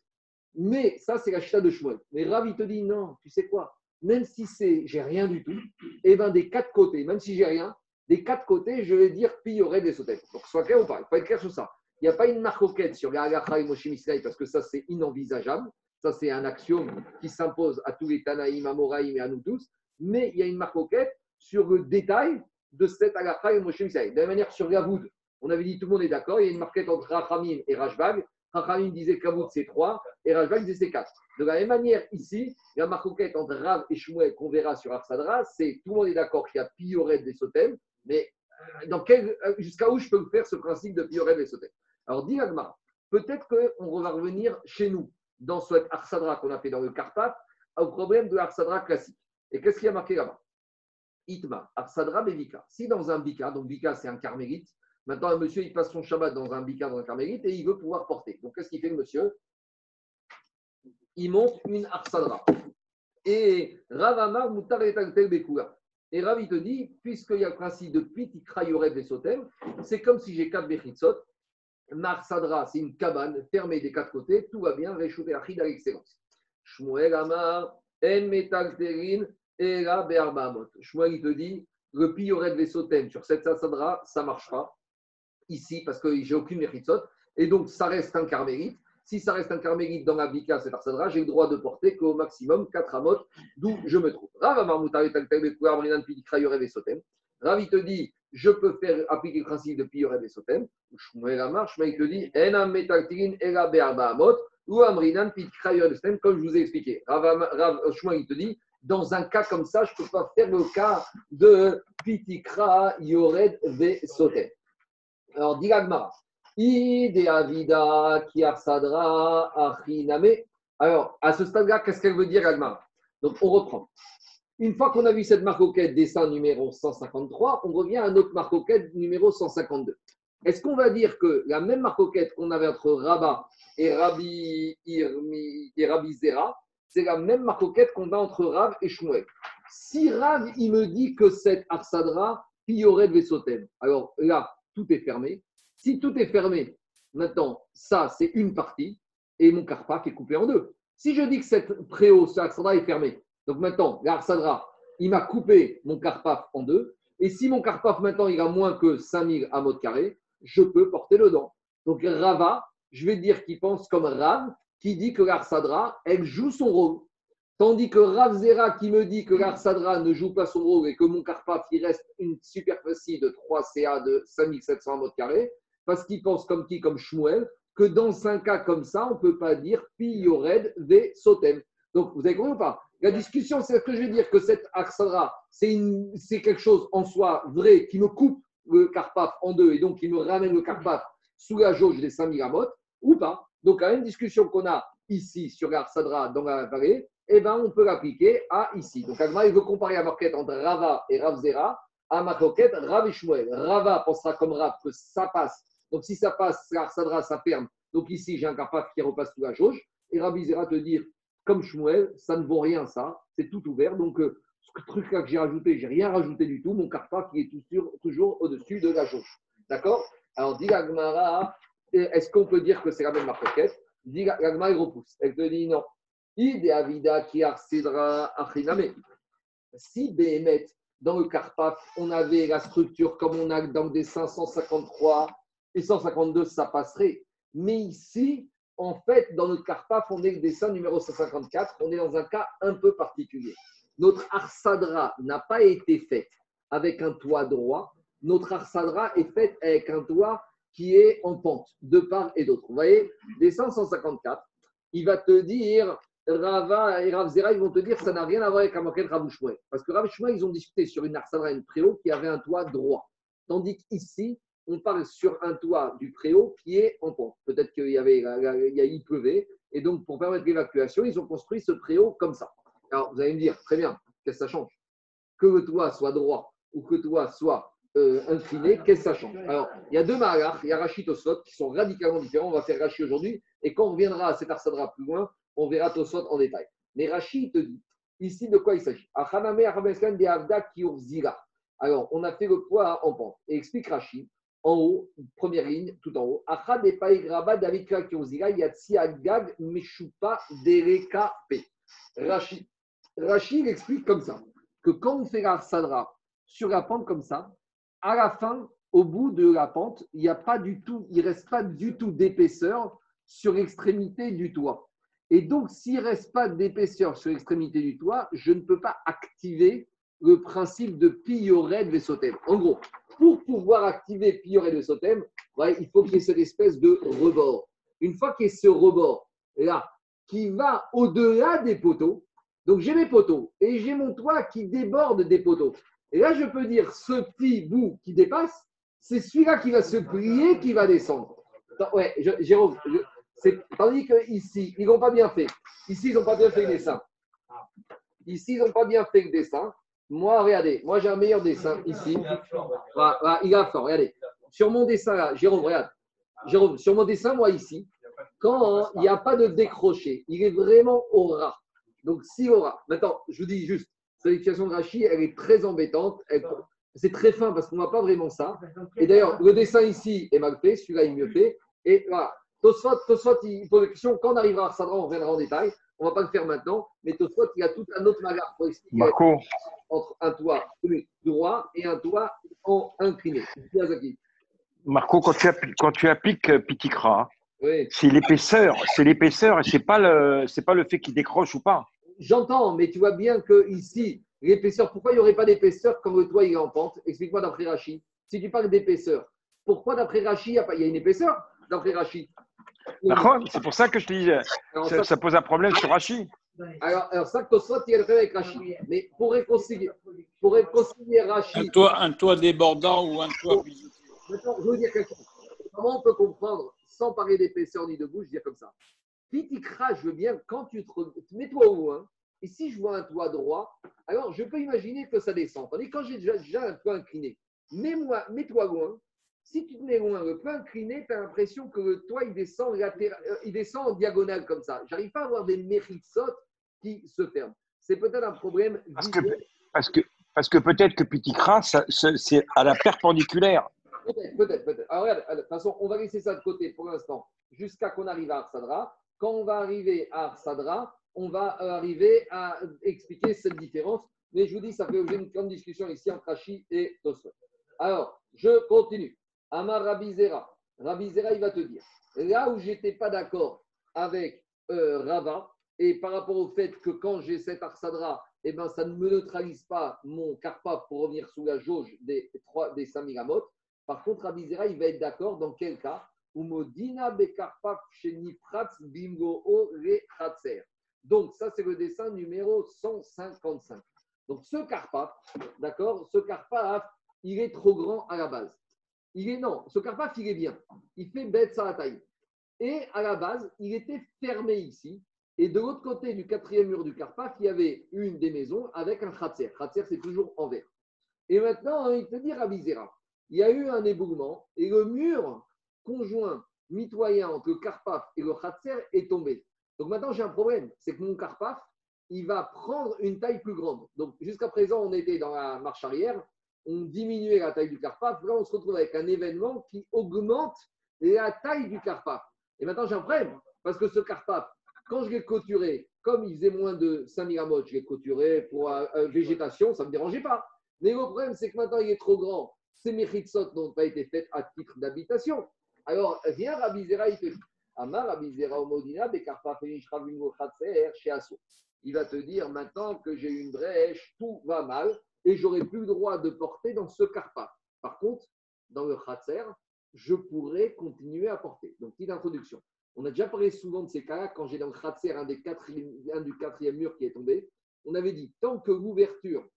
Mais ça, c'est la chita de Shmuel. Mais Rav, il te dit, non, tu sais quoi? Même si c'est j'ai rien du tout, et eh bien des quatre côtés, même si j'ai rien, des quatre côtés, je vais dire aurait des sautettes. Donc soit clair ou pas, il faut être clair sur ça. Il n'y a pas une marcoquette sur les et Moshe parce que ça c'est inenvisageable. Ça c'est un axiome qui s'impose à tous les Tanaïm, à Moraïm et à nous tous. Mais il y a une marcoquette sur le détail de cette Agacha et Moshe De la même manière, sur Gavoud, on avait dit tout le monde est d'accord, il y a une marquette entre Rachamim et Rajbag. Rachamim disait Gavoud c'est 3 et Rajbag disait c'est 4. De la même manière, ici, la marcoquette entre Rav et Shmuel qu'on verra sur Arsadra, c'est tout le monde est d'accord qu'il y a Pioret des Sotem, mais dans quel, jusqu'à où je peux faire ce principe de Pioret des Sotem? Alors, dit Agmar, peut-être qu'on va revenir chez nous, dans ce Arsadra qu'on a fait dans le Karpat, au problème de l'Arsadra classique. Et qu'est-ce qu'il y a marqué là-bas? Itma, Arsadra Bevika. Si dans un Bika, donc Bika c'est un carmélite, maintenant un monsieur il passe son Shabbat dans un Bika, dans un carmélite, et il veut pouvoir porter. Donc qu'est-ce qu'il fait le monsieur? Il monte une arsadra. Et Ravama Moutar et Et Rav, il te dit, puisqu'il y a le principe de Piti Krayorev des Sotem, c'est comme si j'ai quatre Bechitsot. Marsadra, c'est une cabane fermée des quatre côtés, tout va bien, réchauffé Achid à l'excellence. Shmuel Amar, En Metalterin, Era Be'arbaamot. Shmuel, il te dit, le Piyorev des Sotem sur cette Arsadra, ça ne marche pas ici parce que j'ai aucune Bechitsot. Et donc, ça reste un carmélite. Si ça reste un carmélite dans la bika, c'est Arsadra, j'ai le droit de porter qu'au maximum 4 amotes, d'où je me trouve. Rav il te dit, je peux faire appliquer le principe de Piyorev et Sotem. Shmuel Amar, Shmuel te dit, Enam metaltilin ela be'arba amot, ou Amrinan Pikrayorev Sotem, comme je vous ai expliqué. Rav Shmuel il te dit, dans un cas comme ça, je ne peux pas faire le cas de Pitikra Yored ve Sotem. Alors, dit Ide qui Alors, à ce stade-là, qu'est-ce qu'elle veut dire, Agmar Donc, on reprend. Une fois qu'on a vu cette marcoquette dessin numéro 153, on revient à notre marcoquette numéro 152. Est-ce qu'on va dire que la même marcoquette qu'on avait entre Rabat et Rabbi, et Zera, c'est la même marcoquette qu'on a entre Rav et Shmuel? Si Rav, il me dit que cette Arsadra, de Vesotem, alors là, tout est fermé. Si tout est fermé, maintenant, ça, c'est une partie, et mon carpa est coupé en deux. Si je dis que cette préau, ce est fermé, donc maintenant, l'Arsadra, il m'a coupé mon carpaf en deux, et si mon carpaf maintenant, il a moins que 5000 à mode carré, je peux porter le dent. Donc Rava, je vais dire qu'il pense comme Rav, qui dit que l'Arsadra, elle joue son rôle. Tandis que Rav Zera qui me dit que l'Arsadra ne joue pas son rôle et que mon carpaf, il reste une superficie de 3 CA de 5700 mètres carrés, parce qu'il pense comme qui Comme Shmuel, que dans un cas comme ça, on ne peut pas dire Yored Ve Sotem. Donc, vous avez compris ou pas? La discussion, c'est ce que je veux dire, que cette Arsara, c'est une- quelque chose en soi vrai qui me coupe le Karpaf en deux et donc qui me ramène le Karpaf sous la jauge des 5000 amot ou pas? Donc, la même discussion qu'on a ici sur l'Arsadra dans la vallée, eh ben, on peut l'appliquer à ici. Donc, Agma, il veut comparer la marquette entre Rava et Ravzera à marquette Rav et Shmuel. Rava pensera comme Rav que ça passe. Donc, si ça passe, l'Arsadra, ça ferme. Donc, ici, j'ai un Karpaf qui repasse sous la jauge. Et Rabbi Zera te dire, comme Shmuel, ça ne vaut rien, ça. C'est tout ouvert. Donc, euh, ce truc-là que j'ai rajouté, j'ai rien rajouté du tout. Mon Karpaf, qui est toujours, toujours au-dessus de la jauge. D'accord? Alors, dit la Gemara, est-ce qu'on peut dire que c'est la même marquette? Dit Gemara, elle repousse. Elle te dit non. Avida achiname. Si Béhémet, dans le Karpaf, on avait la structure comme on a dans des 553 et 152, ça passerait. Mais ici, en fait, dans notre Karpaf, on est le dessin numéro 154, on est dans un cas un peu particulier. Notre Arsadra n'a pas été faite avec un toit droit, notre Arsadra est faite avec un toit qui est en pente, de part et d'autre. Vous voyez, dessin 154, il va te dire, Rava et Rav Zera, ils vont te dire que ça n'a rien à voir avec moquette Rav. Parce que Rav ils ont discuté sur une Arsadra, une préau qui avait un toit droit. Tandis qu'ici, on parle sur un toit du préau qui est en pente. Peut-être qu'il y avait, il, pleuvait, et donc pour permettre l'évacuation, ils ont construit ce préau comme ça. Alors vous allez me dire, très bien, qu'est-ce que ça change? Que le toit soit droit ou que le toit soit euh, incliné, qu'est-ce que ça change? Alors il y a deux malachs, il y a Rachid Tosot qui sont radicalement différents. On va faire Rachid aujourd'hui, et quand on reviendra à cet arsadra plus loin, on verra Tosot en détail. Mais Rachid te dit ici de quoi il s'agit? Kiurzila. Alors, on a fait le poids en pente. Et explique Rachid, en haut, première ligne, tout en haut. Rachid explique comme ça que quand on fait la sadra sur la pente comme ça, à la fin, au bout de la pente, il n'y a pas du tout, il reste pas du tout d'épaisseur sur l'extrémité du toit. Et donc, s'il ne reste pas d'épaisseur sur l'extrémité du toit, je ne peux pas activer le principe de Pioret de Vesotem. En gros, pour pouvoir activer Pioret de Vesotem, ouais, il faut qu'il y ait cette espèce de rebord. Une fois qu'il y ait ce rebord là, qui va au-delà des poteaux, donc j'ai mes poteaux et j'ai mon toit qui déborde des poteaux. Et là, je peux dire, ce petit bout qui dépasse, c'est celui-là qui va se plier, qui va descendre. Attends, ouais, je- tandis que ici, ils n'ont pas bien fait. Ici, ils n'ont pas bien fait le dessin. Ici, ils n'ont pas bien fait le dessin. Moi, regardez, moi j'ai un meilleur dessin ici. Voilà, voilà, il a fort, regardez. Sur mon dessin là, Jérôme, regarde. Jérôme, sur mon dessin, moi ici, quand il n'y a pas de décroché, il est vraiment au ras. Donc, si au ras. Maintenant, je vous dis juste, cette explication de Rachid, elle est très embêtante. Elle- C'est très fin parce qu'on ne voit pas vraiment ça. Et d'ailleurs, le dessin ici est mal fait, celui-là est mieux fait. Et voilà. Tosfot, Tosfot, il pose la question, quand on arrivera à Sadra, on reviendra en détail. On ne va pas le faire maintenant, mais Tosfot, il y a tout un autre magar pour expliquer Marco, entre un toit droit et un toit en incliné. Marco, quand tu appliques, quand tu appliques euh, Pitikra, Oui. c'est l'épaisseur, c'est l'épaisseur et c'est pas le, pas le fait qu'il décroche ou pas. J'entends, mais tu vois bien que ici, l'épaisseur, pourquoi il n'y aurait pas d'épaisseur quand le toit il est en pente? Explique-moi d'après Rachid. Si tu parles d'épaisseur, pourquoi d'après Rachid, il y a une épaisseur d'après Rachid C'est pour ça que je te dis, ça, pose un problème sur Rachid. alors, alors ça, Tosfot, il a le fait avec Rachid. Mais pour réconcilier, pour réconcilier Un toit, un toit débordant ou un toit. Maintenant, je veux dire quelque chose. Comment on peut comprendre, sans parler d'épaisseur ni de bouche, dire comme ça Pitikra, je veux bien, quand tu te. Mets-toi au loin, et si je vois un toit droit, alors je peux imaginer que ça descend. Tandis que quand j'ai déjà, déjà un toit incliné, mets-moi, mets-toi loin. Si tu te mets loin, le toit incliné, tu as l'impression que le toit, il descend, latéral- euh, il descend en diagonale comme ça. J'arrive pas à avoir des méritsot qui se ferment. C'est peut-être un problème Parce que, parce que, parce que peut-être que Pitikra, c'est à la perpendiculaire. Peut-être, peut-être, peut-être. Alors, regarde, de toute façon, on va laisser ça de côté pour l'instant, jusqu'à qu'on arrive à Arsadra. Quand on va arriver à Arsadra, on va euh, arriver à expliquer cette différence. Mais je vous dis, ça fait objet d'une grande discussion ici entre Rachi et Tosfot. Alors, je continue. Amar Rabizera. Rabizera, il va te dire, là où j'étais pas d'accord avec euh, Rava, et par rapport au fait que quand j'ai cet Arsadra, eh ben, ça ne me neutralise pas mon Karpa pour revenir sous la jauge des, trois, des 5000 amotes. Par contre, Abizera, il va être d'accord dans quel cas? Donc, ça, c'est le dessin numéro 155. Donc, ce carpaf, d'accord, ce carpaf, il est trop grand à la base. Il est non, ce carpaf, il est bien. Il fait bête sa taille. Et à la base, il était fermé ici. Et de l'autre côté du quatrième mur du carpaf, il y avait une des maisons avec un khatser. Khatser, c'est toujours en verre. Et maintenant, il te dit Rabizera, il y a eu un éboulement et le mur conjoint mitoyen entre le carpaf et le khatser est tombé. Donc maintenant, j'ai un problème. C'est que mon carpaf, il va prendre une taille plus grande. Donc jusqu'à présent, on était dans la marche arrière, on diminuait la taille du carpaf. Là, on se retrouve avec un événement qui augmente la taille du carpaf. Et maintenant, j'ai un problème. Parce que ce carpaf, quand je l'ai clôturé, comme il faisait moins de 5000 amotes, je l'ai clôturé pour euh, euh, végétation, ça ne me dérangeait pas. Mais le problème, c'est que maintenant, il est trop grand. Ces mechitsot n'ont pas été faites à titre d'habitation. Alors, viens Rabbi Zera, il te dit Amar Rabbi Zera Omodina, Bekarpa chez Asso. Il va te dire maintenant que j'ai une brèche, tout va mal et j'aurai plus le droit de porter dans ce carpa. Par contre, dans le Khatser, je pourrais continuer à porter. Donc, petite introduction. On a déjà parlé souvent de ces cas-là quand j'ai dans le Khatser un, des quatrième, un du quatrième mur qui est tombé. On avait dit tant que l'ouverture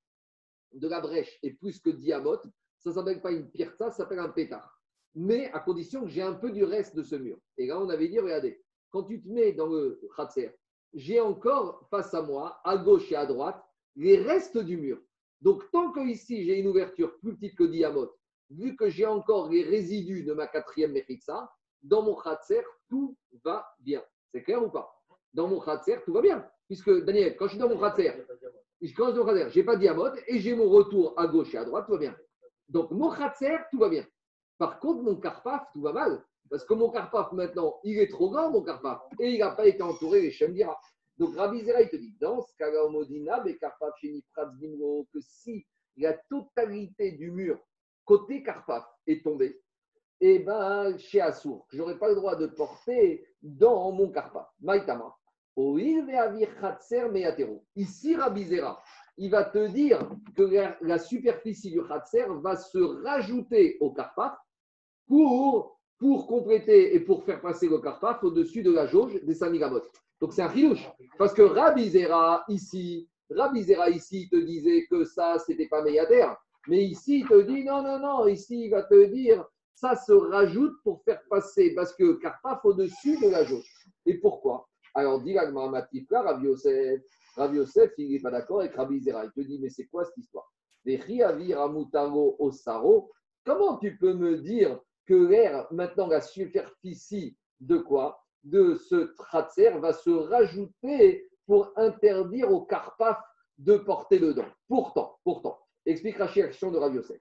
de la brèche est plus que diamote, ça ne s'appelle pas une pierre, ça s'appelle un pétard. Mais à condition que j'ai un peu du reste de ce mur. Et là, on avait dit regardez, quand tu te mets dans le Khatser, j'ai encore face à moi, à gauche et à droite, les restes du mur. Donc, tant que ici j'ai une ouverture plus petite que diamote, vu que j'ai encore les résidus de ma quatrième Mechixa, dans mon Khatser, tout va bien. C'est clair ou pas? Dans mon Khatser, tout va bien. Puisque, Daniel, quand je suis dans mon Khatser, je commence dans mon Khatser, je n'ai pas diamote et j'ai mon retour à gauche et à droite, tout va bien. Donc, mon Khatser, tout va bien. Par contre, mon Karpaf, tout va mal. Parce que mon Karpaf, maintenant, il est trop grand, mon Karpaf, et il n'a pas été entouré des Shemdira. Donc, Rabbi Zera, il te dit, dans ce cas-là, que si la totalité du mur côté Karpaf est tombée, eh ben, chez Assour, je n'aurai pas le droit de porter dans mon Karpaf. Maïtama. Ici, Rabbi Zera, il va te dire que la, superficie du Khatser va se rajouter au Karpaf pour, pour compléter et pour faire passer le Karpaf au-dessus de la jauge des Samigamot. Donc c'est un rilouche. Parce que Rabbi Zera, ici, Rabbi Zera, ici, te disait que ça, c'était pas Meyader. Mais ici, il te dit non, non, non. Ici, il va te dire ça se rajoute pour faire passer parce que Karpaf au-dessus de la jauge. Et pourquoi? Alors, dit Matifka, Rabbi Yosef, Rabbi Yosef, il n'est pas d'accord avec Rabbi Zera. Il te dit mais c'est quoi cette histoire? Osaro. Comment tu peux me dire que l'air, maintenant la superficie de quoi? De ce tratser va se rajouter pour interdire au carpaf de porter dedans. Pourtant, pourtant, explique la action de Rav Yosef.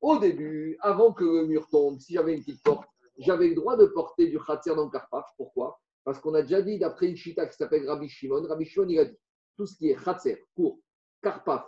Au début, avant que le mur tombe, si j'avais une petite porte, j'avais le droit de porter du khatser dans le karpaf. Pourquoi? Parce qu'on a déjà dit, d'après une chita qui s'appelle Rabbi Shimon, Rabbi Shimon, il a dit tout ce qui est khatser, court, karpaf,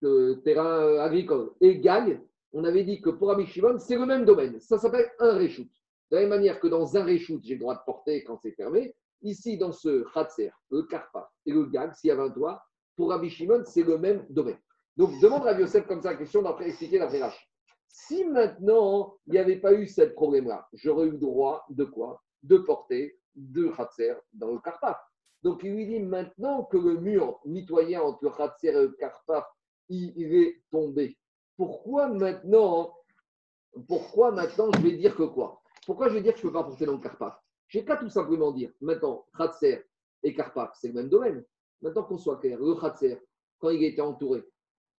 terrain euh, agricole et gagne, on avait dit que pour Rabbi Shimon, c'est le même domaine. Ça s'appelle un reshoot. De la même manière que dans un reshoot, j'ai le droit de porter quand c'est fermé, ici, dans ce khatser, le karpaf et le gag, s'il y avait un toit, pour Rabbi Shimon, c'est le même domaine. Donc, demande à Yosef comme ça la question d'après expliquer la Rashi. Si maintenant, il n'y avait pas eu ce problème-là, j'aurais eu droit de quoi? De porter deux khatser dans le karpaf. Donc, il lui dit maintenant que le mur mitoyen entre le et le karpaf il est tombé. Pourquoi maintenant, pourquoi maintenant je vais dire que quoi? Pourquoi je vais dire que je ne peux pas porter dans le Karpaf? J'ai qu'à tout simplement dire, maintenant, Khatser et Karpaf, c'est le même domaine. Maintenant qu'on soit clair, le Khatser, quand il était entouré,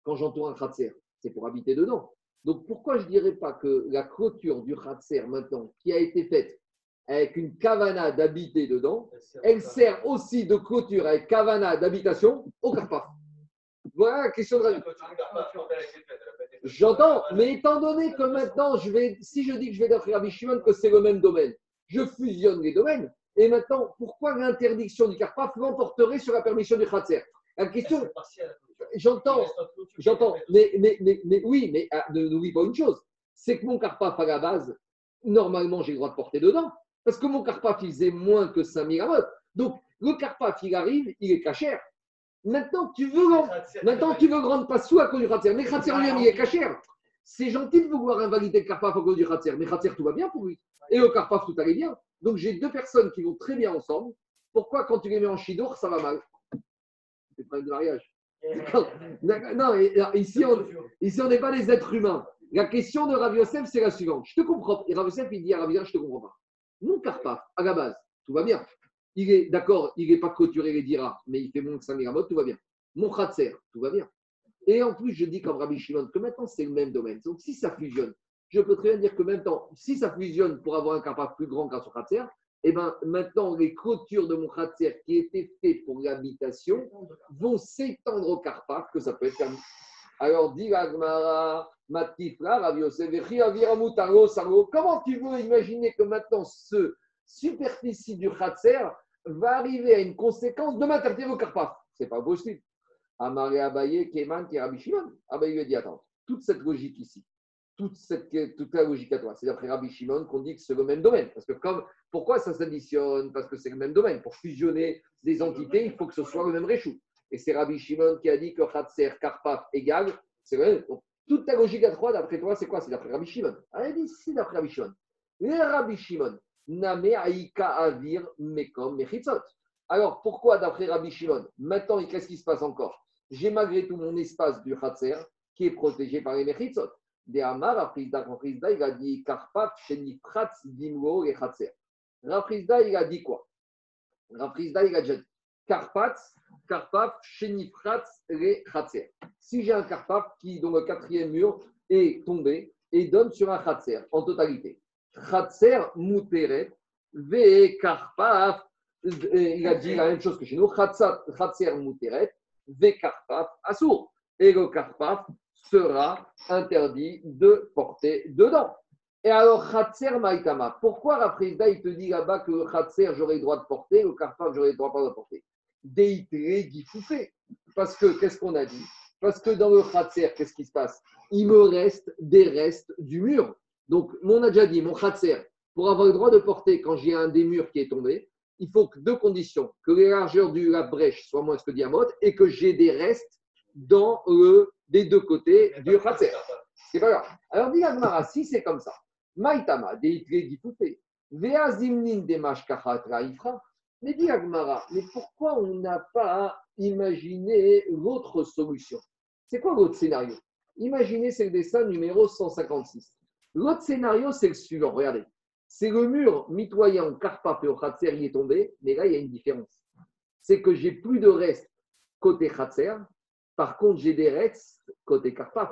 quand j'entoure un Khatser, c'est pour habiter dedans. Donc pourquoi je ne dirais pas que la clôture du Khatser maintenant, qui a été faite avec une kavana d'habiter dedans, elle sert aussi de clôture avec kavana d'habitation au Karpaf. Voilà la question de J'entends, mais étant donné que maintenant, je vais, si je dis que je vais d'après Rabbi Shimon, que c'est le même domaine, je fusionne les domaines. Et maintenant, pourquoi l'interdiction du Karpaf l'emporterait sur la permission du Khatser? La question. J'entends, j'entends, mais, mais, mais, oui, mais ah, n'oublie pas une chose c'est que mon Karpaf à la base, normalement, j'ai le droit de porter dedans. Parce que mon Karpaf, il faisait moins que 5000 amotes. Donc, le Karpaf, il arrive, il est cachère. Maintenant, tu veux, maintenant, tu veux grande pas sous à cause du Khatser. Mais Khatser lui-même, il est caché. C'est gentil de vouloir invalider le Karpaf à cause du Khatser. Mais Khatser, tout va bien pour lui. Et au Karpaf, tout allait bien. Donc j'ai deux personnes qui vont très bien ensemble. Pourquoi quand tu les mets en chidour, ça va mal? C'est pas de mariage. Non, ici, on ici, on n'est pas des êtres humains. La question de Rav Yosef, c'est la suivante. Je te comprends. Et Rav Yosef, il dit à Rav Yosef, je te comprends pas. Mon Karpaf, à la base, tout va bien. Il est d'accord, il n'est pas clôturé les dira, mais il fait moins que 5 mégamotes, tout va bien. Mon Khatser, tout va bien. Et en plus, je dis comme Rabbi Shimon que maintenant, c'est le même domaine. Donc, si ça fusionne, je peux très bien dire que maintenant, si ça fusionne pour avoir un Karpaf plus grand qu'un son Khatser, eh ben, maintenant, les clôtures de mon Khatser qui étaient faites pour l'habitation vont s'étendre au Karpaf, que ça peut être permis. Alors, dit Sargo. Comment tu veux imaginer que maintenant ce superficie du Khatser va arriver à une conséquence de m'interdire au Karpaf C'est pas possible. Amaré Abaye, Keman, Rabbi Shimon. Abaye lui a dit Attends, toute cette logique ici, toute, cette, toute la logique à toi, c'est d'après Rabbi Shimon qu'on dit que c'est le même domaine. Parce que comme, pourquoi ça s'additionne? Parce que c'est le même domaine. Pour fusionner des entités, il faut que ce soit le même réchou. Et c'est Rabbi Shimon qui a dit que Khatser, Karpaf égale, c'est même. Donc, toute ta logique à trois, d'après toi, c'est quoi? C'est d'après Rabbi Shimon. Ah, il dit c'est d'après Rabbi Shimon. Les Rabbi Shimon, Name Aïka Avir Mekom Mechitzot. Alors, pourquoi d'après Rabbi Shimon Maintenant, qu'est-ce qui se passe encore? J'ai malgré tout mon espace du Khatser qui est protégé par les Mechitzot. Des Amar, Rafrizda, Rafrizda, il a dit Karpaf, Shenifratz, Dimro et Khatser. Rafrizda, il a dit quoi? Rafrizda, il a dit Karpatz, Karpaf, Shenifratz, et Khatser. Si j'ai un Karpaf qui, dont le quatrième mur est tombé et donne sur un Khatser en totalité. Khatser, Mouteret, Ve il a dit la même chose que chez nous, Khatser, Mouteret, Ve Assour. Et le Karpaf sera interdit de porter dedans. Et alors, Khatser Maïtama, pourquoi Rafrizda, il te dit là-bas que Khatser, j'aurai le droit de porter, le Karpaf, j'aurai le droit pas de porter? Deitré Gifoufé. Parce que, qu'est-ce qu'on a dit? Parce que dans le Khatser, qu'est-ce qui se passe? Il me reste des restes du mur. Donc, on a déjà dit, mon Khatser, pour avoir le droit de porter quand j'ai un des murs qui est tombé, il faut que deux conditions que les largeurs de la brèche soient moins que diamètre et que j'ai des restes dans le, des deux côtés du Khatser. C'est pas grave. Alors, dit Agmara, si c'est comme ça, Maïtama, mais dit Agmara, mais pourquoi on n'a pas imaginé l'autre solution? C'est quoi l'autre scénario? Imaginez, c'est le dessin numéro 156. L'autre scénario, c'est le suivant. Regardez. C'est le mur mitoyen Karpaf et au Khatser, il est tombé, mais là, il y a une différence. C'est que j'ai plus de restes côté Khatser. Par contre, j'ai des restes côté Karpaf.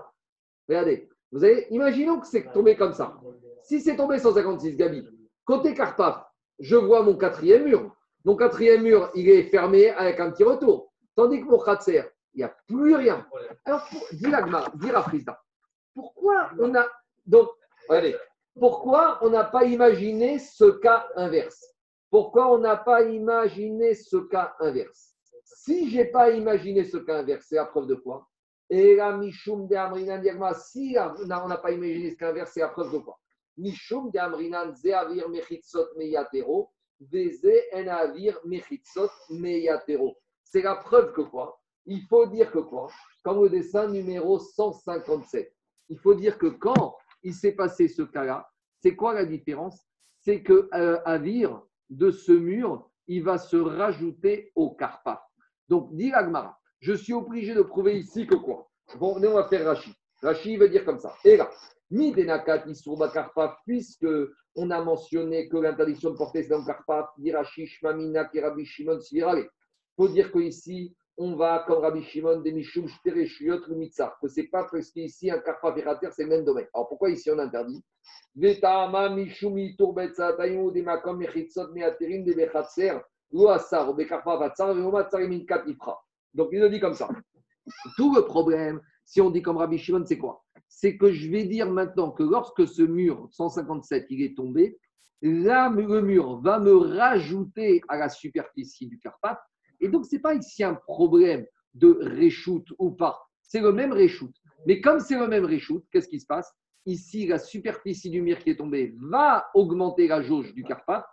Regardez. Vous avez, imaginons que c'est tombé comme ça. Si c'est tombé 156, Gabi, côté Karpaf, je vois mon quatrième mur. Mon quatrième mur, il est fermé avec un petit retour. Tandis que pour Khatser, il n'y a plus rien. Alors, dis l'agma, dis pourquoi on a. Donc, pourquoi on n'a pas imaginé ce cas inverse? Pourquoi on n'a pas imaginé ce cas inverse? Si je n'ai pas imaginé ce cas inverse, c'est la preuve de quoi? Et la Mishum de Amrinan si on n'a pas imaginé ce cas inverse, c'est la preuve de quoi? Mishum de Amrinan Zeavir Mechitzot Meyatero. C'est la preuve que quoi? Il faut dire que quoi? Comme au dessin numéro 157, il faut dire que quand il s'est passé ce cas-là, c'est quoi la différence? C'est que euh, Avir, de ce mur, il va se rajouter au Karpa. Donc, dit Agmara, je suis obligé de prouver ici que quoi? Bon, on va faire Rashi. Rashi veut dire comme ça. Et là, Mi Denakat Isurba Karpa, puisque on a mentionné que l'interdiction de porter c'est dans le Karpaf, Dirachish, Mamina, Rabbi Shimon. Il faut dire qu'ici, on va, comme Rabbi Shimon, des Mishum, Shtereshuyot, ou Mitzah, que ce n'est pas parce qu'ici, un Karpaf et Rater, c'est le même domaine. Alors pourquoi ici on interdit? Mishumi, Mechitzot, Meaterim, Bekarpaf, Vatsar. Donc il nous dit comme ça. Tout le problème, si on dit comme Rabbi Shimon, c'est quoi? C'est que je vais dire maintenant que lorsque ce mur 157 il est tombé, là le mur va me rajouter à la superficie du Carpath. Et donc, ce n'est pas ici un problème de reshoot ou pas. C'est le même reshoot. Mais comme c'est le même reshoot, qu'est-ce qui se passe? Ici, la superficie du mur qui est tombée va augmenter la jauge du Carpath.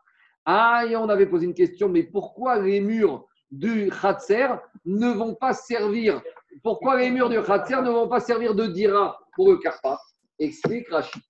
Ah, et on avait posé une question, mais pourquoi les murs du Khatser ne vont pas servir Pourquoi les murs du Khatser ne vont pas servir de dira pour le Karpa Explique Rachid.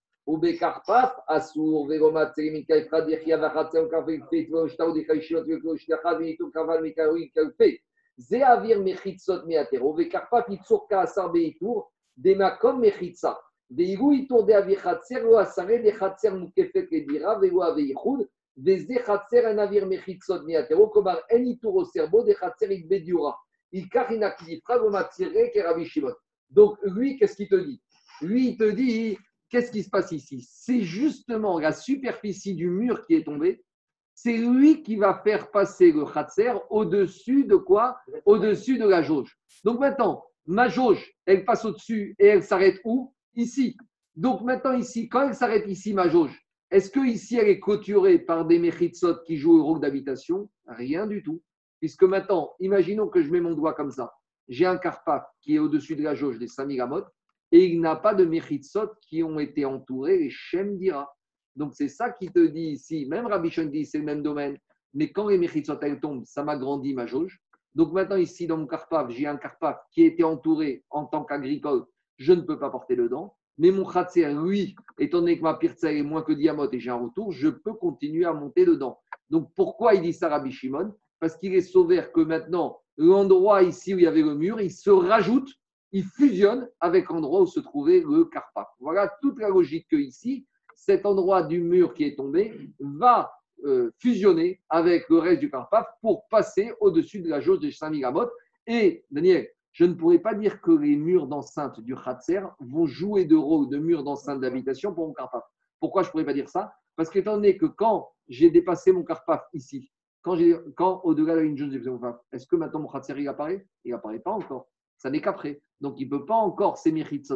Donc, lui, qu'est-ce qu'il te dit Lui, il te dit, qu'est-ce qui se passe ici? C'est justement la superficie du mur qui est tombée. C'est lui qui va faire passer le khatser au-dessus de quoi? Au-dessus de la jauge. Donc maintenant, ma jauge, elle passe au-dessus et elle s'arrête où? Ici. Donc maintenant, ici, quand elle s'arrête ici, ma jauge, est-ce que ici elle est clôturée par des mechitsot qui jouent au rôle d'habitation? Rien du tout. Puisque maintenant, imaginons que je mets mon doigt comme ça. J'ai un carpaf qui est au-dessus de la jauge des 5000 amot et il n'a pas de mechitsot qui ont été entourés les Shem dira. Donc c'est ça qui te dit ici, même Rabbi Shon dit c'est le même domaine, mais quand les mechitsot elles tombent, ça m'agrandit ma jauge. Donc maintenant ici dans mon carpaf, j'ai un carpaf qui a été entouré en tant qu'agricole, je ne peux pas porter dedans. Mais mon khatser, lui, étant donné que ma pirtsa est moins que diamot et j'ai un retour, je peux continuer à monter dedans. Donc pourquoi il dit ça Rabbi Shimon? Parce qu'il est sauvé que maintenant, l'endroit ici où il y avait le mur, il se rajoute, il fusionne avec l'endroit où se trouvait le carpaf. Voilà toute la logique que ici, cet endroit du mur qui est tombé va euh, fusionner avec le reste du carpaf pour passer au-dessus de la jauge de 5000 amot. Et Daniel, je ne pourrais pas dire que les murs d'enceinte du Khatser vont jouer de rôle de murs d'enceinte d'habitation pour mon carpaf. Pourquoi je ne pourrais pas dire ça? Parce qu'étant donné que quand j'ai dépassé mon carpaf ici, quand, au-delà de la ligne jaune, j'ai est-ce que maintenant mon Khatser il apparaît? Il n'apparaît pas encore. Ça n'est qu'après. Donc il ne peut pas encore, ces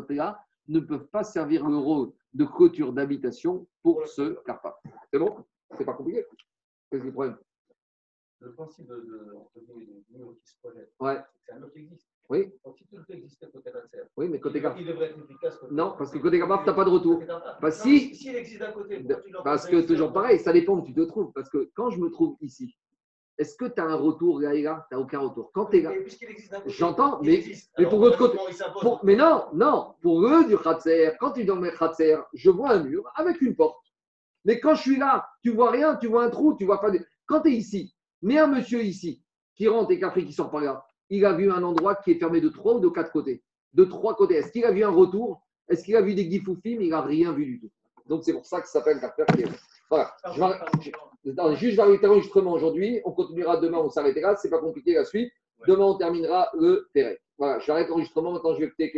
là ne peuvent pas servir le rôle de clôture d'habitation pour ce carpaf. C'est bon? C'est pas compliqué? Qu'est-ce que le problème Le principe de, mur qui se projette, Ouais, c'est un mur qui existe. oui, Donc si tout le existait côté Ratzer, oui, mais côté il, il devrait être efficace. côté- Non, parce que côté Carpaf, t'as pas de retour. Bah, si- S'il existe d'un côté, De- tu Parce que toujours pareil, ça dépend où tu te trouves. Parce que quand je me trouve ici, est-ce que tu as un retour là Tu n'as aucun retour. Quand tu es là. Mais J'entends, mais- mais pour l'autre côté- Pour- mais non, non, pour eux du Khatser, quand tu es dans le Khatser, je vois un mur avec une porte. Mais quand je suis là, tu vois rien, tu vois un trou, tu vois pas. de- Quand tu es ici, mais un monsieur ici qui rentre et qu'après qui sort par là, il a vu un endroit qui est fermé de trois ou de quatre côtés. De trois côtés. Est-ce qu'il a vu un retour? Est-ce qu'il a vu des gifoufim Il n'a rien vu du tout. Donc c'est pour ça que ça s'appelle Carter. Voilà. Je juste, arrêter l'enregistrement aujourd'hui. On continuera demain, on s'arrêtera. C'est pas compliqué la suite. Demain, on terminera le terrain. Voilà, j'arrête l'enregistrement. Maintenant, je vais écouter.